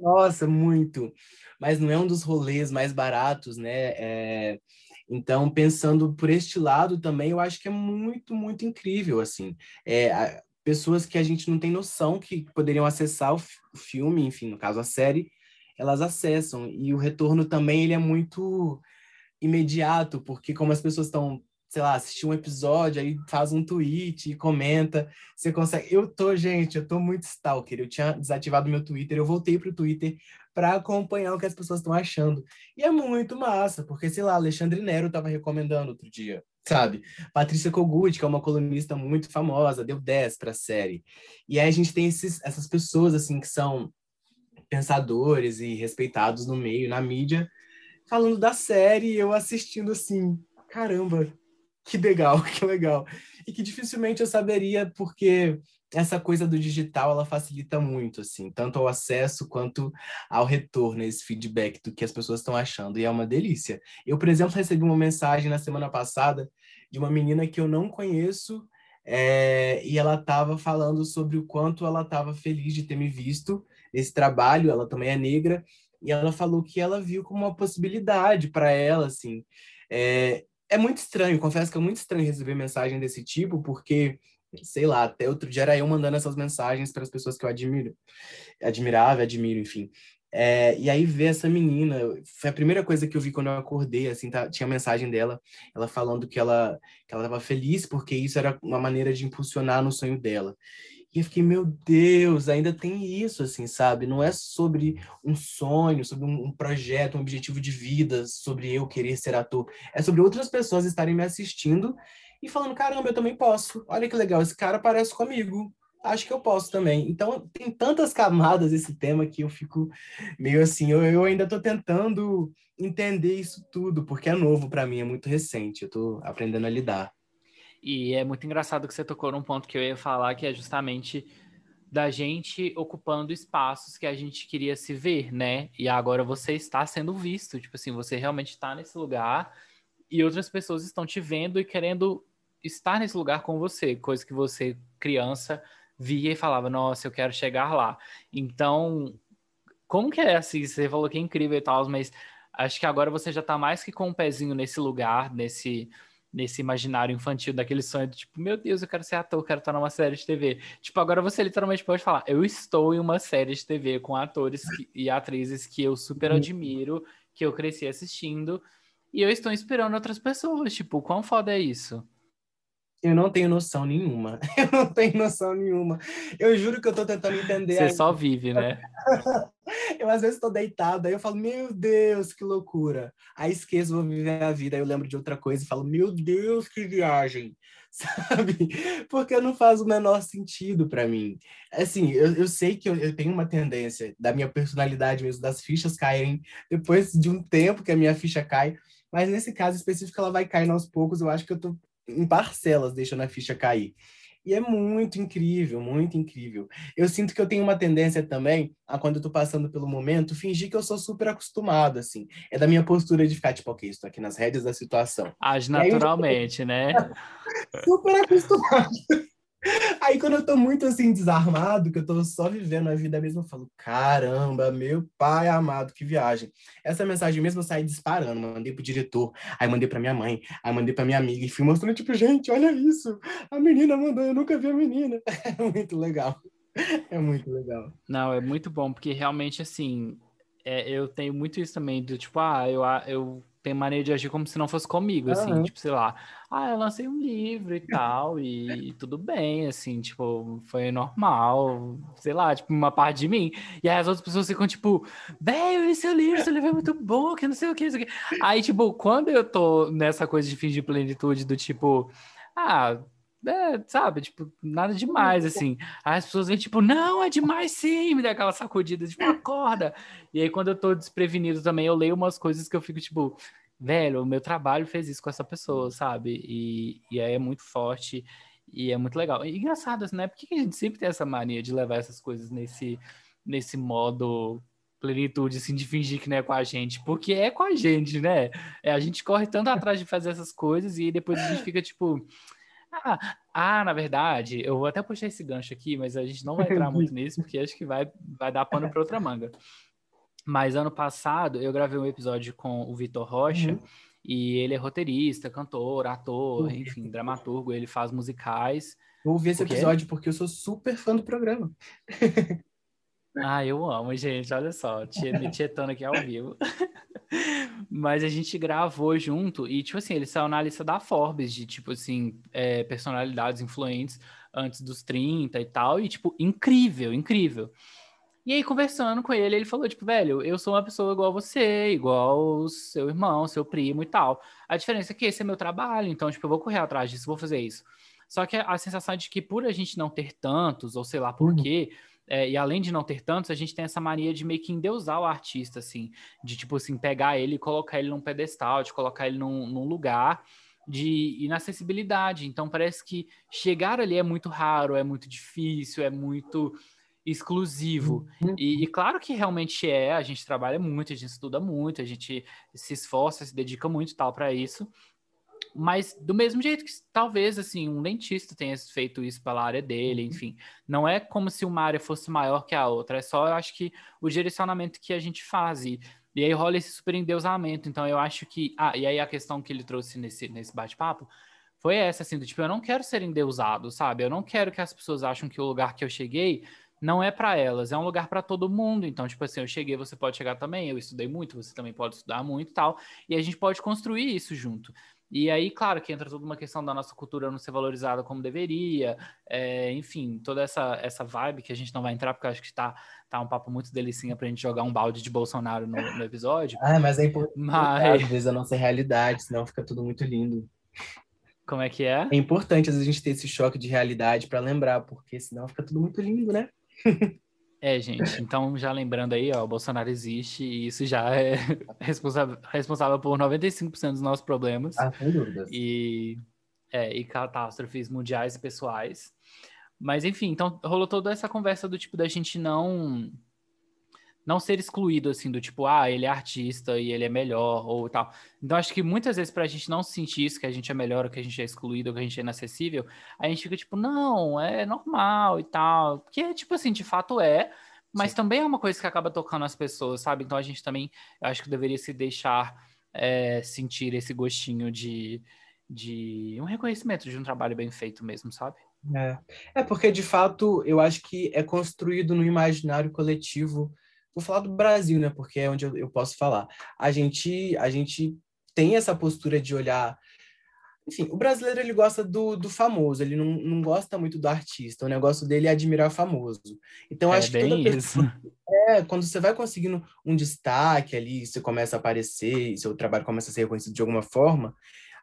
nossa, muito. Mas não é um dos rolês mais baratos, né? É... Então, pensando por este lado também, eu acho que é muito, muito incrível, assim. É, pessoas que a gente não tem noção que poderiam acessar o, o filme, enfim, no caso a série, elas acessam. E o retorno também, ele é muito imediato, porque como as pessoas estão sei lá, assistir um episódio, aí faz um tweet e comenta. Você consegue. Eu tô, gente, eu tô muito stalker. Eu tinha desativado meu Twitter, eu voltei pro Twitter para acompanhar o que as pessoas estão achando. E é muito massa, porque, sei lá, Alexandre Nero estava recomendando outro dia, sabe? Patrícia Kogut, que é uma colunista muito famosa, deu 10 para a série. E aí a gente tem esses, essas pessoas, assim, que são pensadores e respeitados no meio, na mídia, falando da série, eu assistindo assim, caramba, que legal, que legal. E que dificilmente eu saberia, porque essa coisa do digital, ela facilita muito, assim, tanto ao acesso quanto ao retorno, esse feedback do que as pessoas estão achando, e é uma delícia. Eu, por exemplo, recebi uma mensagem na semana passada de uma menina que eu não conheço, é, e ela estava falando sobre o quanto ela estava feliz de ter me visto nesse trabalho, ela também é negra, e ela falou que ela viu como uma possibilidade para ela, assim. É, é muito estranho, confesso que é muito estranho receber mensagem desse tipo, porque, sei lá, até outro dia era eu mandando essas mensagens para as pessoas que eu admiro, admirava, admiro, enfim. É, e aí ver essa menina, foi a primeira coisa que eu vi quando eu acordei, assim, tá, tinha a mensagem dela, ela falando que ela que ela estava feliz porque isso era uma maneira de impulsionar no sonho dela. E eu fiquei, meu Deus, ainda tem isso, assim, sabe? Não é sobre um sonho, sobre um projeto, um objetivo de vida, sobre eu querer ser ator. É sobre outras pessoas estarem me assistindo e falando, caramba, eu também posso. Olha que legal, esse cara parece comigo. Acho que eu posso também. Então, tem tantas camadas esse tema que eu fico meio assim, eu, eu ainda estou tentando entender isso tudo, porque é novo para mim, é muito recente, eu estou aprendendo a lidar. E é muito engraçado que você tocou num ponto que eu ia falar, que é justamente da gente ocupando espaços que a gente queria se ver, né? E agora você está sendo visto, tipo assim, você realmente está nesse lugar e outras pessoas estão te vendo e querendo estar nesse lugar com você, coisa que você, criança, via e falava, nossa, eu quero chegar lá. Então, como que é assim? Você falou que é incrível e tal, mas acho que agora você já está mais que com um pezinho nesse lugar, nesse nesse imaginário infantil, daquele sonho de tipo, meu Deus, eu quero ser ator, eu quero estar numa série de TV. Tipo, agora você literalmente pode falar, eu estou em uma série de TV com atores que, e atrizes que eu super uhum. admiro, que eu cresci assistindo, e eu estou inspirando outras pessoas. Tipo, quão foda é isso? Eu não tenho noção nenhuma. Eu não tenho noção nenhuma. Eu juro que eu tô tentando entender. Você só vive, né? eu às vezes tô deitado, aí eu falo, meu Deus, que loucura. Aí esqueço, vou viver a vida, aí eu lembro de outra coisa e falo, meu Deus, que viagem. Sabe? Porque não faz o menor sentido para mim. Assim, eu, eu sei que eu, eu tenho uma tendência da minha personalidade mesmo, das fichas caírem depois de um tempo que a minha ficha cai. Mas nesse caso específico, ela vai caindo aos poucos. Eu acho que eu tô em parcelas deixando a ficha cair. E é muito incrível, muito incrível. Eu sinto que eu tenho uma tendência também, a quando eu tô passando pelo momento, fingir que eu sou super acostumado, assim. É da minha postura de ficar, tipo, ok, estou aqui nas rédeas da situação. Age naturalmente, né? super acostumado. Aí quando eu tô muito assim desarmado, que eu tô só vivendo a vida mesmo, eu falo, caramba, meu pai amado, que viagem. Essa mensagem mesmo eu saí disparando, mandei pro diretor, aí mandei pra minha mãe, aí mandei pra minha amiga e fui mostrando, tipo, gente, olha isso, a menina mandou, eu nunca vi a menina. É muito legal. É muito legal. Não, é muito bom, porque realmente, assim, é, eu tenho muito isso também, do tipo, ah, eu, eu tem maneira de agir como se não fosse comigo, assim, uhum. tipo, sei lá, ah, eu lancei um livro e tal, e tudo bem, assim, tipo, foi normal, sei lá, tipo, uma parte de mim. E aí as outras pessoas ficam, tipo, velho, esse seu livro, seu livro é muito bom, que não sei o que, não sei o que. Aí, tipo, quando eu tô nessa coisa de fingir plenitude, do tipo, ah, é, sabe, tipo, nada demais, assim. Aí as pessoas vêm, tipo, não, é demais sim, me dá aquela sacudida, tipo, acorda. E aí, quando eu tô desprevenido também, eu leio umas coisas que eu fico, tipo, velho, o meu trabalho fez isso com essa pessoa, sabe? E, e aí é muito forte e é muito legal. E engraçado, assim, né? Por que a gente sempre tem essa mania de levar essas coisas nesse, nesse modo plenitude, assim, de fingir que não é com a gente? Porque é com a gente, né? É, a gente corre tanto atrás de fazer essas coisas e depois a gente fica, tipo ah, ah, na verdade, eu vou até puxar esse gancho aqui, mas a gente não vai entrar muito nisso, porque acho que vai, vai dar pano para outra manga. Mas ano passado eu gravei um episódio com o Vitor Rocha, uhum. e ele é roteirista, cantor, ator, uhum. enfim, dramaturgo, ele faz musicais. Eu ouvi esse episódio porque eu sou super fã do programa. Ah, eu amo, gente, olha só, me tietando aqui ao vivo. Mas a gente gravou junto e, tipo assim, ele saiu na lista da Forbes de, tipo assim, é, personalidades influentes antes dos 30 e tal. E, tipo, incrível, incrível. E aí, conversando com ele, ele falou, tipo, velho, eu sou uma pessoa igual a você, igual o seu irmão, seu primo e tal. A diferença é que esse é meu trabalho, então, tipo, eu vou correr atrás disso, vou fazer isso. Só que a sensação é de que por a gente não ter tantos, ou sei lá por uhum. quê, é, e além de não ter tantos, a gente tem essa mania de meio que endeusar o artista, assim, de tipo assim, pegar ele e colocar ele num pedestal, de colocar ele num, num lugar de inacessibilidade. Então parece que chegar ali é muito raro, é muito difícil, é muito exclusivo. Uhum. E, e, claro que realmente é, a gente trabalha muito, a gente estuda muito, a gente se esforça, se dedica muito tal para isso. Mas do mesmo jeito que talvez assim um dentista tenha feito isso pela área dele, uhum. enfim, não é como se uma área fosse maior que a outra, é só eu acho que o direcionamento que a gente faz e, e aí rola esse super endeusamento. Então eu acho que ah, e aí a questão que ele trouxe nesse nesse bate-papo foi essa assim, do tipo, eu não quero ser endeusado, sabe? Eu não quero que as pessoas achem que o lugar que eu cheguei não é para elas, é um lugar para todo mundo. Então, tipo assim, eu cheguei, você pode chegar também, eu estudei muito, você também pode estudar muito e tal, e a gente pode construir isso junto. E aí, claro, que entra toda uma questão da nossa cultura não ser valorizada como deveria, é, enfim, toda essa, essa vibe que a gente não vai entrar, porque eu acho que tá, tá um papo muito delicinha pra gente jogar um balde de Bolsonaro no, no episódio. Ah, mas é importante mas... às vezes a nossa realidade, senão fica tudo muito lindo. Como é que é? É importante às vezes a gente ter esse choque de realidade para lembrar, porque senão fica tudo muito lindo, né? É, gente, então já lembrando aí, ó, o Bolsonaro existe e isso já é responsável, responsável por 95% dos nossos problemas. Ah, sem dúvidas. E, é, e catástrofes mundiais e pessoais. Mas, enfim, então rolou toda essa conversa do tipo da gente não não ser excluído, assim, do tipo, ah, ele é artista e ele é melhor, ou tal. Então, acho que muitas vezes, para a gente não sentir isso, que a gente é melhor, ou que a gente é excluído, ou que a gente é inacessível, a gente fica tipo, não, é normal e tal. Porque, tipo assim, de fato é, mas Sim. também é uma coisa que acaba tocando as pessoas, sabe? Então, a gente também, eu acho que deveria se deixar é, sentir esse gostinho de, de um reconhecimento de um trabalho bem feito mesmo, sabe? É. é porque, de fato, eu acho que é construído no imaginário coletivo vou falar do Brasil, né? Porque é onde eu, eu posso falar. A gente, a gente tem essa postura de olhar enfim, o brasileiro ele gosta do, do famoso, ele não, não gosta muito do artista, o negócio dele é admirar o famoso. Então, é acho que toda pessoa, é, quando você vai conseguindo um destaque ali, você começa a aparecer, seu trabalho começa a ser reconhecido de alguma forma,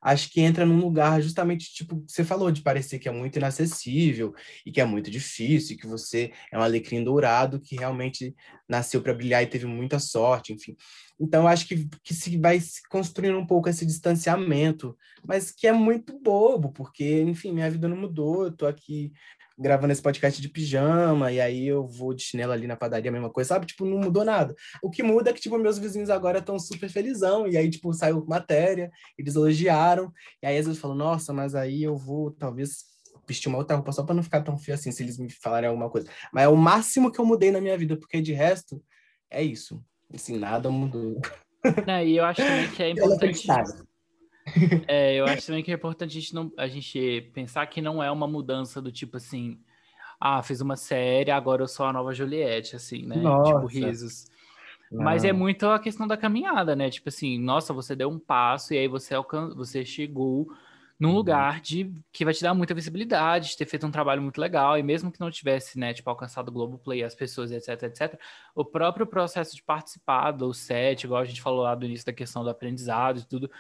acho que entra num lugar justamente, tipo, você falou de parecer que é muito inacessível e que é muito difícil, e que você é um alecrim dourado que realmente nasceu para brilhar e teve muita sorte, enfim. Então, acho que, que se vai construindo um pouco esse distanciamento, mas que é muito bobo, porque, enfim, minha vida não mudou, eu tô aqui gravando esse podcast de pijama, e aí eu vou de chinelo ali na padaria, a mesma coisa, sabe? Tipo, não mudou nada. O que muda é que, tipo, meus vizinhos agora estão super felizão, e aí, tipo, saiu matéria, eles elogiaram, e aí às vezes eu falo, nossa, mas aí eu vou, talvez, vestir uma outra roupa só para não ficar tão feio assim, se eles me falarem alguma coisa. Mas é o máximo que eu mudei na minha vida, porque de resto, é isso. Assim, nada mudou. Não, e eu acho também que é importante... É, eu acho também que é importante a gente, não, a gente pensar que não é uma mudança do tipo assim, ah, fiz uma série, agora eu sou a nova Juliette, assim, né? Tipo, nossa. Tipo, risos. Não. Mas é muito a questão da caminhada, né? Tipo assim, nossa, você deu um passo e aí você alcan... você chegou num uhum. lugar de que vai te dar muita visibilidade, de ter feito um trabalho muito legal, e mesmo que não tivesse, né, tipo, alcançado o Globoplay, as pessoas, etc, etc, o próprio processo de participar do set, igual a gente falou lá do início da questão do aprendizado e tudo,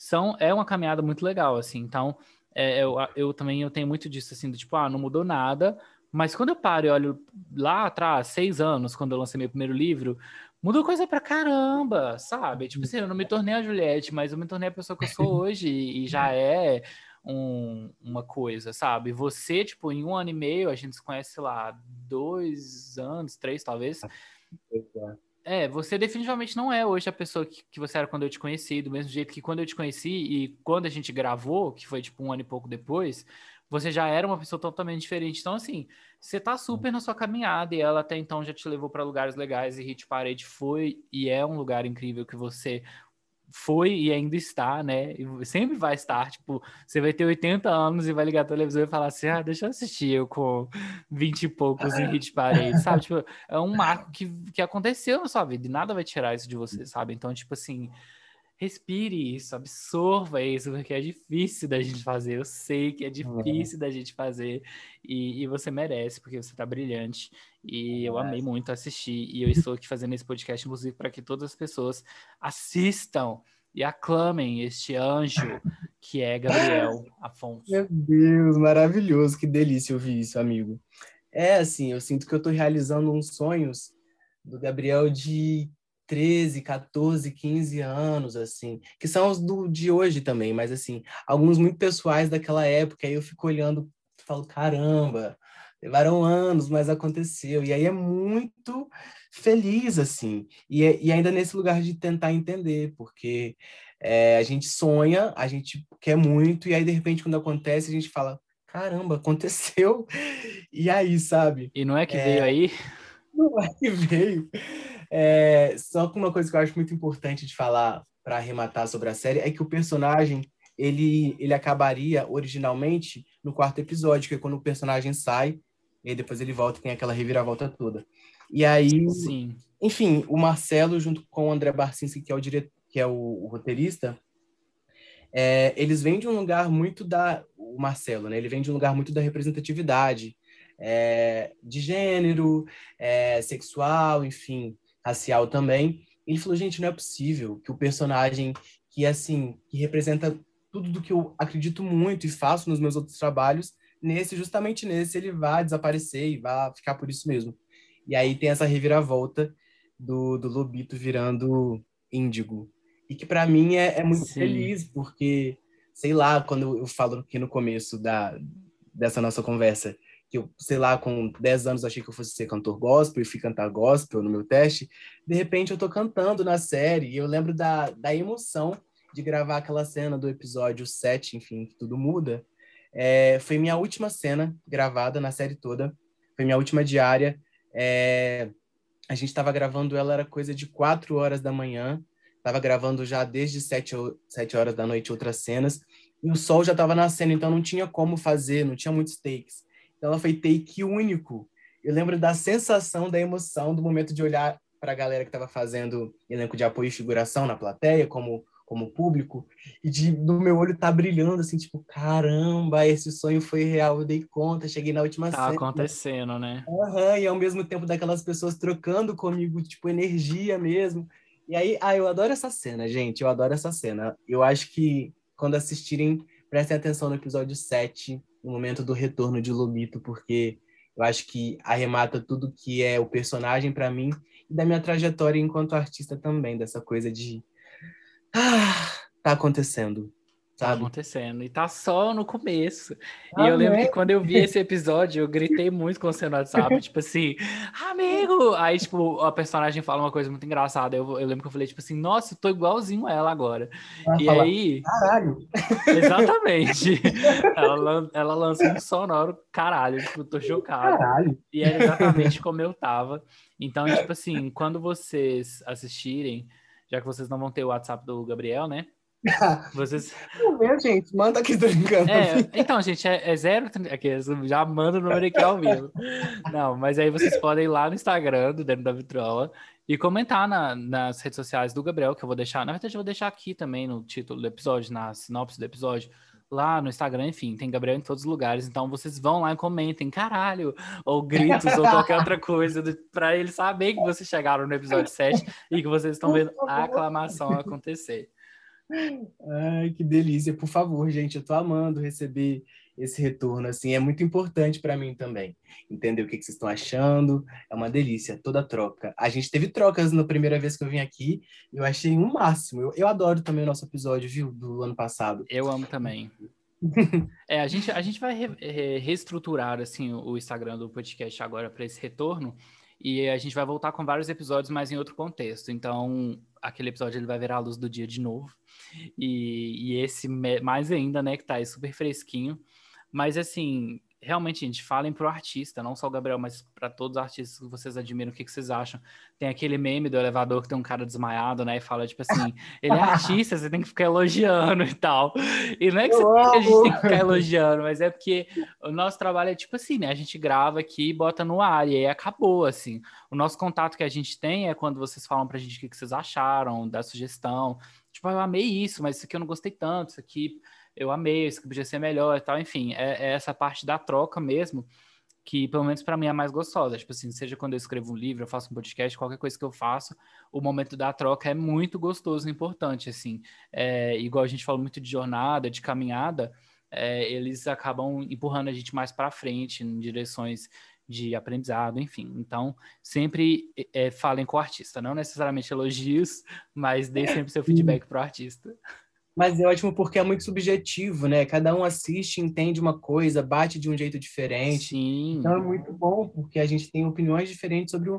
são é uma caminhada muito legal, assim. Então, é, eu, eu também eu tenho muito disso, assim, do tipo, ah, não mudou nada, mas quando eu paro e olho lá atrás, seis anos, quando eu lancei meu primeiro livro, mudou coisa pra caramba, sabe? Tipo assim, eu não me tornei a Juliette, mas eu me tornei a pessoa que eu sou hoje e, já é um, uma coisa, sabe? Você, tipo, em um ano e meio, a gente se conhece, sei lá, dois anos, três talvez. É, você definitivamente não é hoje a pessoa que, que você era quando eu te conheci, do mesmo jeito que quando eu te conheci e quando a gente gravou, que foi tipo um ano e pouco depois, você já era uma pessoa totalmente diferente. Então, assim, você tá super na sua caminhada e ela até então já te levou para lugares legais e Hit Parade foi e é um lugar incrível que você foi e ainda está, né? E sempre vai estar, tipo, você vai ter 80 anos e vai ligar a televisão e falar assim, ah, deixa eu assistir eu com 20 e poucos em hit parade, sabe? Tipo, é um marco que, que aconteceu na sua vida e nada vai tirar isso de você, sabe? Então, tipo assim, respire isso, absorva isso, porque é difícil da gente fazer. Eu sei que é difícil da gente fazer e, e você merece, porque você tá brilhante. E eu amei muito assistir. E eu estou aqui fazendo esse podcast, inclusive, para que todas as pessoas assistam e aclamem este anjo que é Gabriel Afonso. Meu Deus, maravilhoso, que delícia ouvir isso, amigo. É assim, eu sinto que eu estou realizando uns sonhos do Gabriel de 13, 14, 15 anos, assim, que são os do, de hoje também, mas assim, alguns muito pessoais daquela época, aí eu fico olhando e falo, caramba, levaram anos, mas aconteceu. E aí é muito feliz, assim, e, é, e ainda nesse lugar de tentar entender, porque é, a gente sonha, a gente quer muito, e aí de repente quando acontece, a gente fala, caramba, aconteceu, e aí, sabe? E não é que é... veio aí? Não é que veio. É, só que uma coisa que eu acho muito importante de falar para arrematar sobre a série é que o personagem ele, ele acabaria originalmente no quarto episódio, que é quando o personagem sai e depois ele volta e tem aquela reviravolta toda. E aí, Sim. enfim, o Marcelo junto com o André Barcinski, que é o diretor, que é o, o roteirista, é, eles vêm de um lugar muito da o Marcelo, né? Ele vem de um lugar muito da representatividade, é, de gênero, é, sexual, enfim racial também. Ele falou, gente, não é possível que o personagem que assim, que representa tudo do que eu acredito muito e faço nos meus outros trabalhos, nesse, justamente nesse, ele vá desaparecer e vá ficar por isso mesmo. E aí tem essa reviravolta do, do Lobito virando índigo. E que para mim é, é muito Sim. feliz, porque, sei lá, quando eu falo aqui no começo da, dessa nossa conversa, que eu, sei lá, com 10 anos achei que eu fosse ser cantor gospel e fui cantar gospel no meu teste, de repente eu tô cantando na série e eu lembro da, da emoção de gravar aquela cena do episódio 7, enfim, que tudo muda. É, foi minha última cena gravada na série toda, foi minha última diária. É, a gente estava gravando ela, era coisa de 4 horas da manhã, estava gravando já desde 7, 7 horas da noite outras cenas, e o sol já estava nascendo, então não tinha como fazer, não tinha muitos takes. Então, ela foi take único. Eu lembro da sensação, da emoção, do momento de olhar para a galera que estava fazendo elenco de apoio e figuração na plateia, como como público, e de do meu olho tá brilhando, assim, tipo, caramba, esse sonho foi real, eu dei conta, cheguei na última tá cena. Tá acontecendo, né? Uhum, e ao mesmo tempo daquelas pessoas trocando comigo, tipo, energia mesmo. E aí, ah, eu adoro essa cena, gente, eu adoro essa cena. Eu acho que quando assistirem, prestem atenção no episódio 7, no momento do retorno de Lobito, porque eu acho que arremata tudo que é o personagem para mim e da minha trajetória enquanto artista também, dessa coisa de ah, tá acontecendo. Tá sabe? Tá acontecendo. E tá só no começo. Ah, e eu lembro que quando eu vi esse episódio, eu gritei muito com você no WhatsApp, tipo assim, amigo! Aí, tipo, a personagem fala uma coisa muito engraçada. Eu, eu lembro que eu falei, tipo assim, nossa, eu tô igualzinho a ela agora. e falar, aí. Caralho! Exatamente. ela, ela lança um sonoro, caralho, tipo, eu tô chocado. Caralho. E era exatamente como eu tava. Então, tipo assim, quando vocês assistirem, já que vocês não vão ter o WhatsApp do Gabriel, né? Vocês. Não vê, gente, manda aqui brincando. É, então, gente, é, é zero. Aqui, já manda o número aqui ao vivo. Não, mas aí vocês podem ir lá no Instagram do Dentro da Vitrola e comentar na, nas redes sociais do Gabriel, que eu vou deixar. Na verdade, eu vou deixar aqui também no título do episódio, na sinopse do episódio. Lá no Instagram, enfim, tem Gabriel em todos os lugares. Então vocês vão lá e comentem, caralho, ou gritos, ou qualquer outra coisa, para eles saberem que vocês chegaram no episódio 7 e que vocês estão vendo a aclamação acontecer. Ai, que delícia. Por favor, gente, eu tô amando receber esse retorno, assim, é muito importante para mim também. Entender o que, que vocês estão achando, é uma delícia, toda troca. A gente teve trocas na primeira vez que eu vim aqui, eu achei um máximo. Eu, eu adoro também o nosso episódio, viu, do ano passado. Eu amo também. é, a gente, a gente vai re, re, reestruturar, assim, o Instagram do podcast agora para esse retorno, e a gente vai voltar com vários episódios, mas em outro contexto. Então, aquele episódio ele vai virar a luz do dia de novo. E, e esse mais ainda, né, que tá aí super fresquinho. Mas assim, realmente, gente, falem pro artista, não só o Gabriel, mas para todos os artistas que vocês admiram, o que, que vocês acham? Tem aquele meme do elevador que tem um cara desmaiado, né? E fala, tipo assim, ele é artista, você tem que ficar elogiando e tal. E não é que, você, a gente tem que ficar elogiando, mas é porque o nosso trabalho é tipo assim, né? A gente grava aqui e bota no ar, e aí acabou, assim. O nosso contato que a gente tem é quando vocês falam pra gente o que, que vocês acharam, da sugestão. Tipo, eu amei isso, mas isso aqui eu não gostei tanto, isso aqui eu amei, isso que podia ser melhor e tal. Enfim, é, é essa parte da troca mesmo que pelo menos para mim é mais gostosa. Tipo assim, seja quando eu escrevo um livro, eu faço um podcast, qualquer coisa que eu faço, o momento da troca é muito gostoso e importante, assim. É, igual a gente falou muito de jornada, de caminhada, é, eles acabam empurrando a gente mais para frente em direções de aprendizado, enfim. Então, sempre é, falem com o artista, não necessariamente elogios, mas dê sempre seu feedback para o artista. Mas é ótimo porque é muito subjetivo, né? Cada um assiste, entende uma coisa, bate de um jeito diferente. Sim. Então é muito bom porque a gente tem opiniões diferentes sobre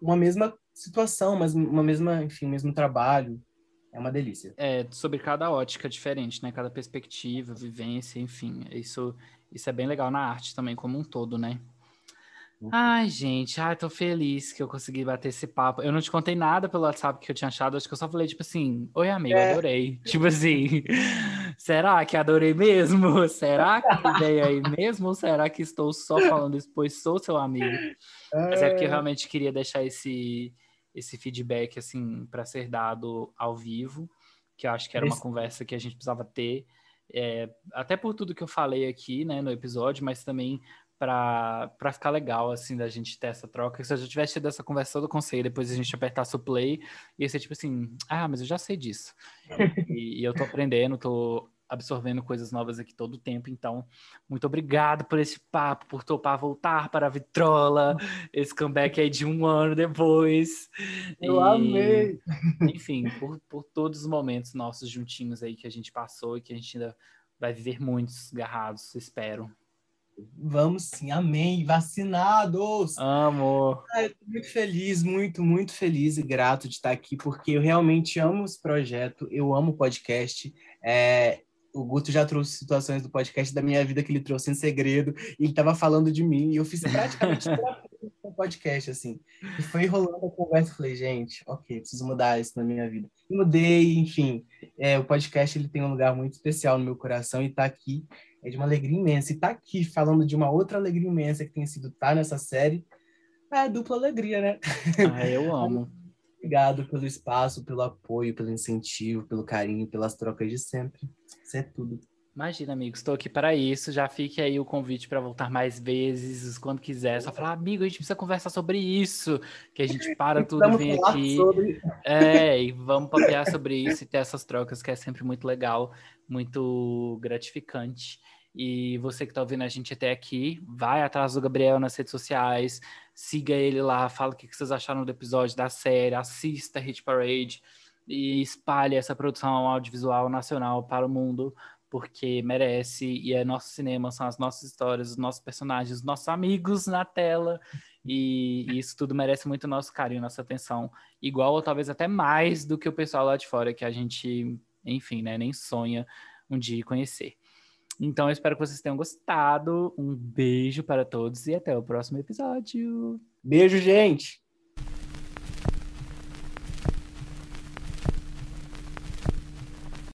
uma mesma situação, mas uma mesma, enfim, o mesmo trabalho. É uma delícia. É, sobre cada ótica diferente, né? Cada perspectiva, vivência, enfim. Isso, isso é bem legal na arte também, como um todo, né? Ai, gente, ai, tô feliz que eu consegui bater esse papo. Eu não te contei nada pelo WhatsApp que eu tinha achado, acho que eu só falei, tipo assim, oi, amigo, é. adorei. Tipo assim, será que adorei mesmo? Será que veio aí mesmo? Ou será que estou só falando isso, pois sou seu amigo? É. Mas é porque eu realmente queria deixar esse, esse feedback, assim, para ser dado ao vivo, que eu acho que era uma conversa que a gente precisava ter. É, até por tudo que eu falei aqui, né, no episódio, mas também para ficar legal, assim, da gente ter essa troca. Se eu já tivesse tido essa conversa toda com você, depois a gente apertasse o play, ia ser tipo assim, ah, mas eu já sei disso. e, e, eu tô aprendendo, tô absorvendo coisas novas aqui todo o tempo, então, muito obrigado por esse papo, por topar voltar para a Vitrola, esse comeback aí de um ano depois. Eu e, amei! Enfim, por, por todos os momentos nossos juntinhos aí que a gente passou e que a gente ainda vai viver muitos garrados, espero. Vamos sim, amém. Vacinados! Amo! Ah, eu tô muito feliz, muito, muito feliz e grato de estar aqui, porque eu realmente amo esse projeto, eu amo o podcast. É, o Guto já trouxe situações do podcast da minha vida que ele trouxe em segredo, e ele estava falando de mim, e eu fiz praticamente um podcast, assim. E foi rolando a conversa, falei, gente, ok, preciso mudar isso na minha vida. E mudei, enfim. É, o podcast ele tem um lugar muito especial no meu coração e está aqui é de uma alegria imensa. E estar tá aqui falando de uma outra alegria imensa que tem sido estar tá nessa série, é dupla alegria, né? Ah, eu amo. Obrigado pelo espaço, pelo apoio, pelo incentivo, pelo carinho, pelas trocas de sempre. Isso é tudo. Imagina, amigo, estou aqui para isso. Já fique aí o convite para voltar mais vezes, quando quiser. Só falar, amigo, a gente precisa conversar sobre isso. Que a gente para tudo e vem aqui. Sobre... É, e vamos papear sobre isso e ter essas trocas, que é sempre muito legal, muito gratificante. E você que está ouvindo a gente até aqui, vai atrás do Gabriel nas redes sociais, siga ele lá, fala o que vocês acharam do episódio, da série, assista Hit Parade e espalhe essa produção audiovisual nacional para o mundo, porque merece, e é nosso cinema, são as nossas histórias, os nossos personagens, os nossos amigos na tela, e, e isso tudo merece muito nosso carinho, nossa atenção, igual ou talvez até mais do que o pessoal lá de fora, que a gente, enfim, né, nem sonha um dia conhecer. Então, eu espero que vocês tenham gostado. Um beijo para todos e até o próximo episódio. Beijo, gente!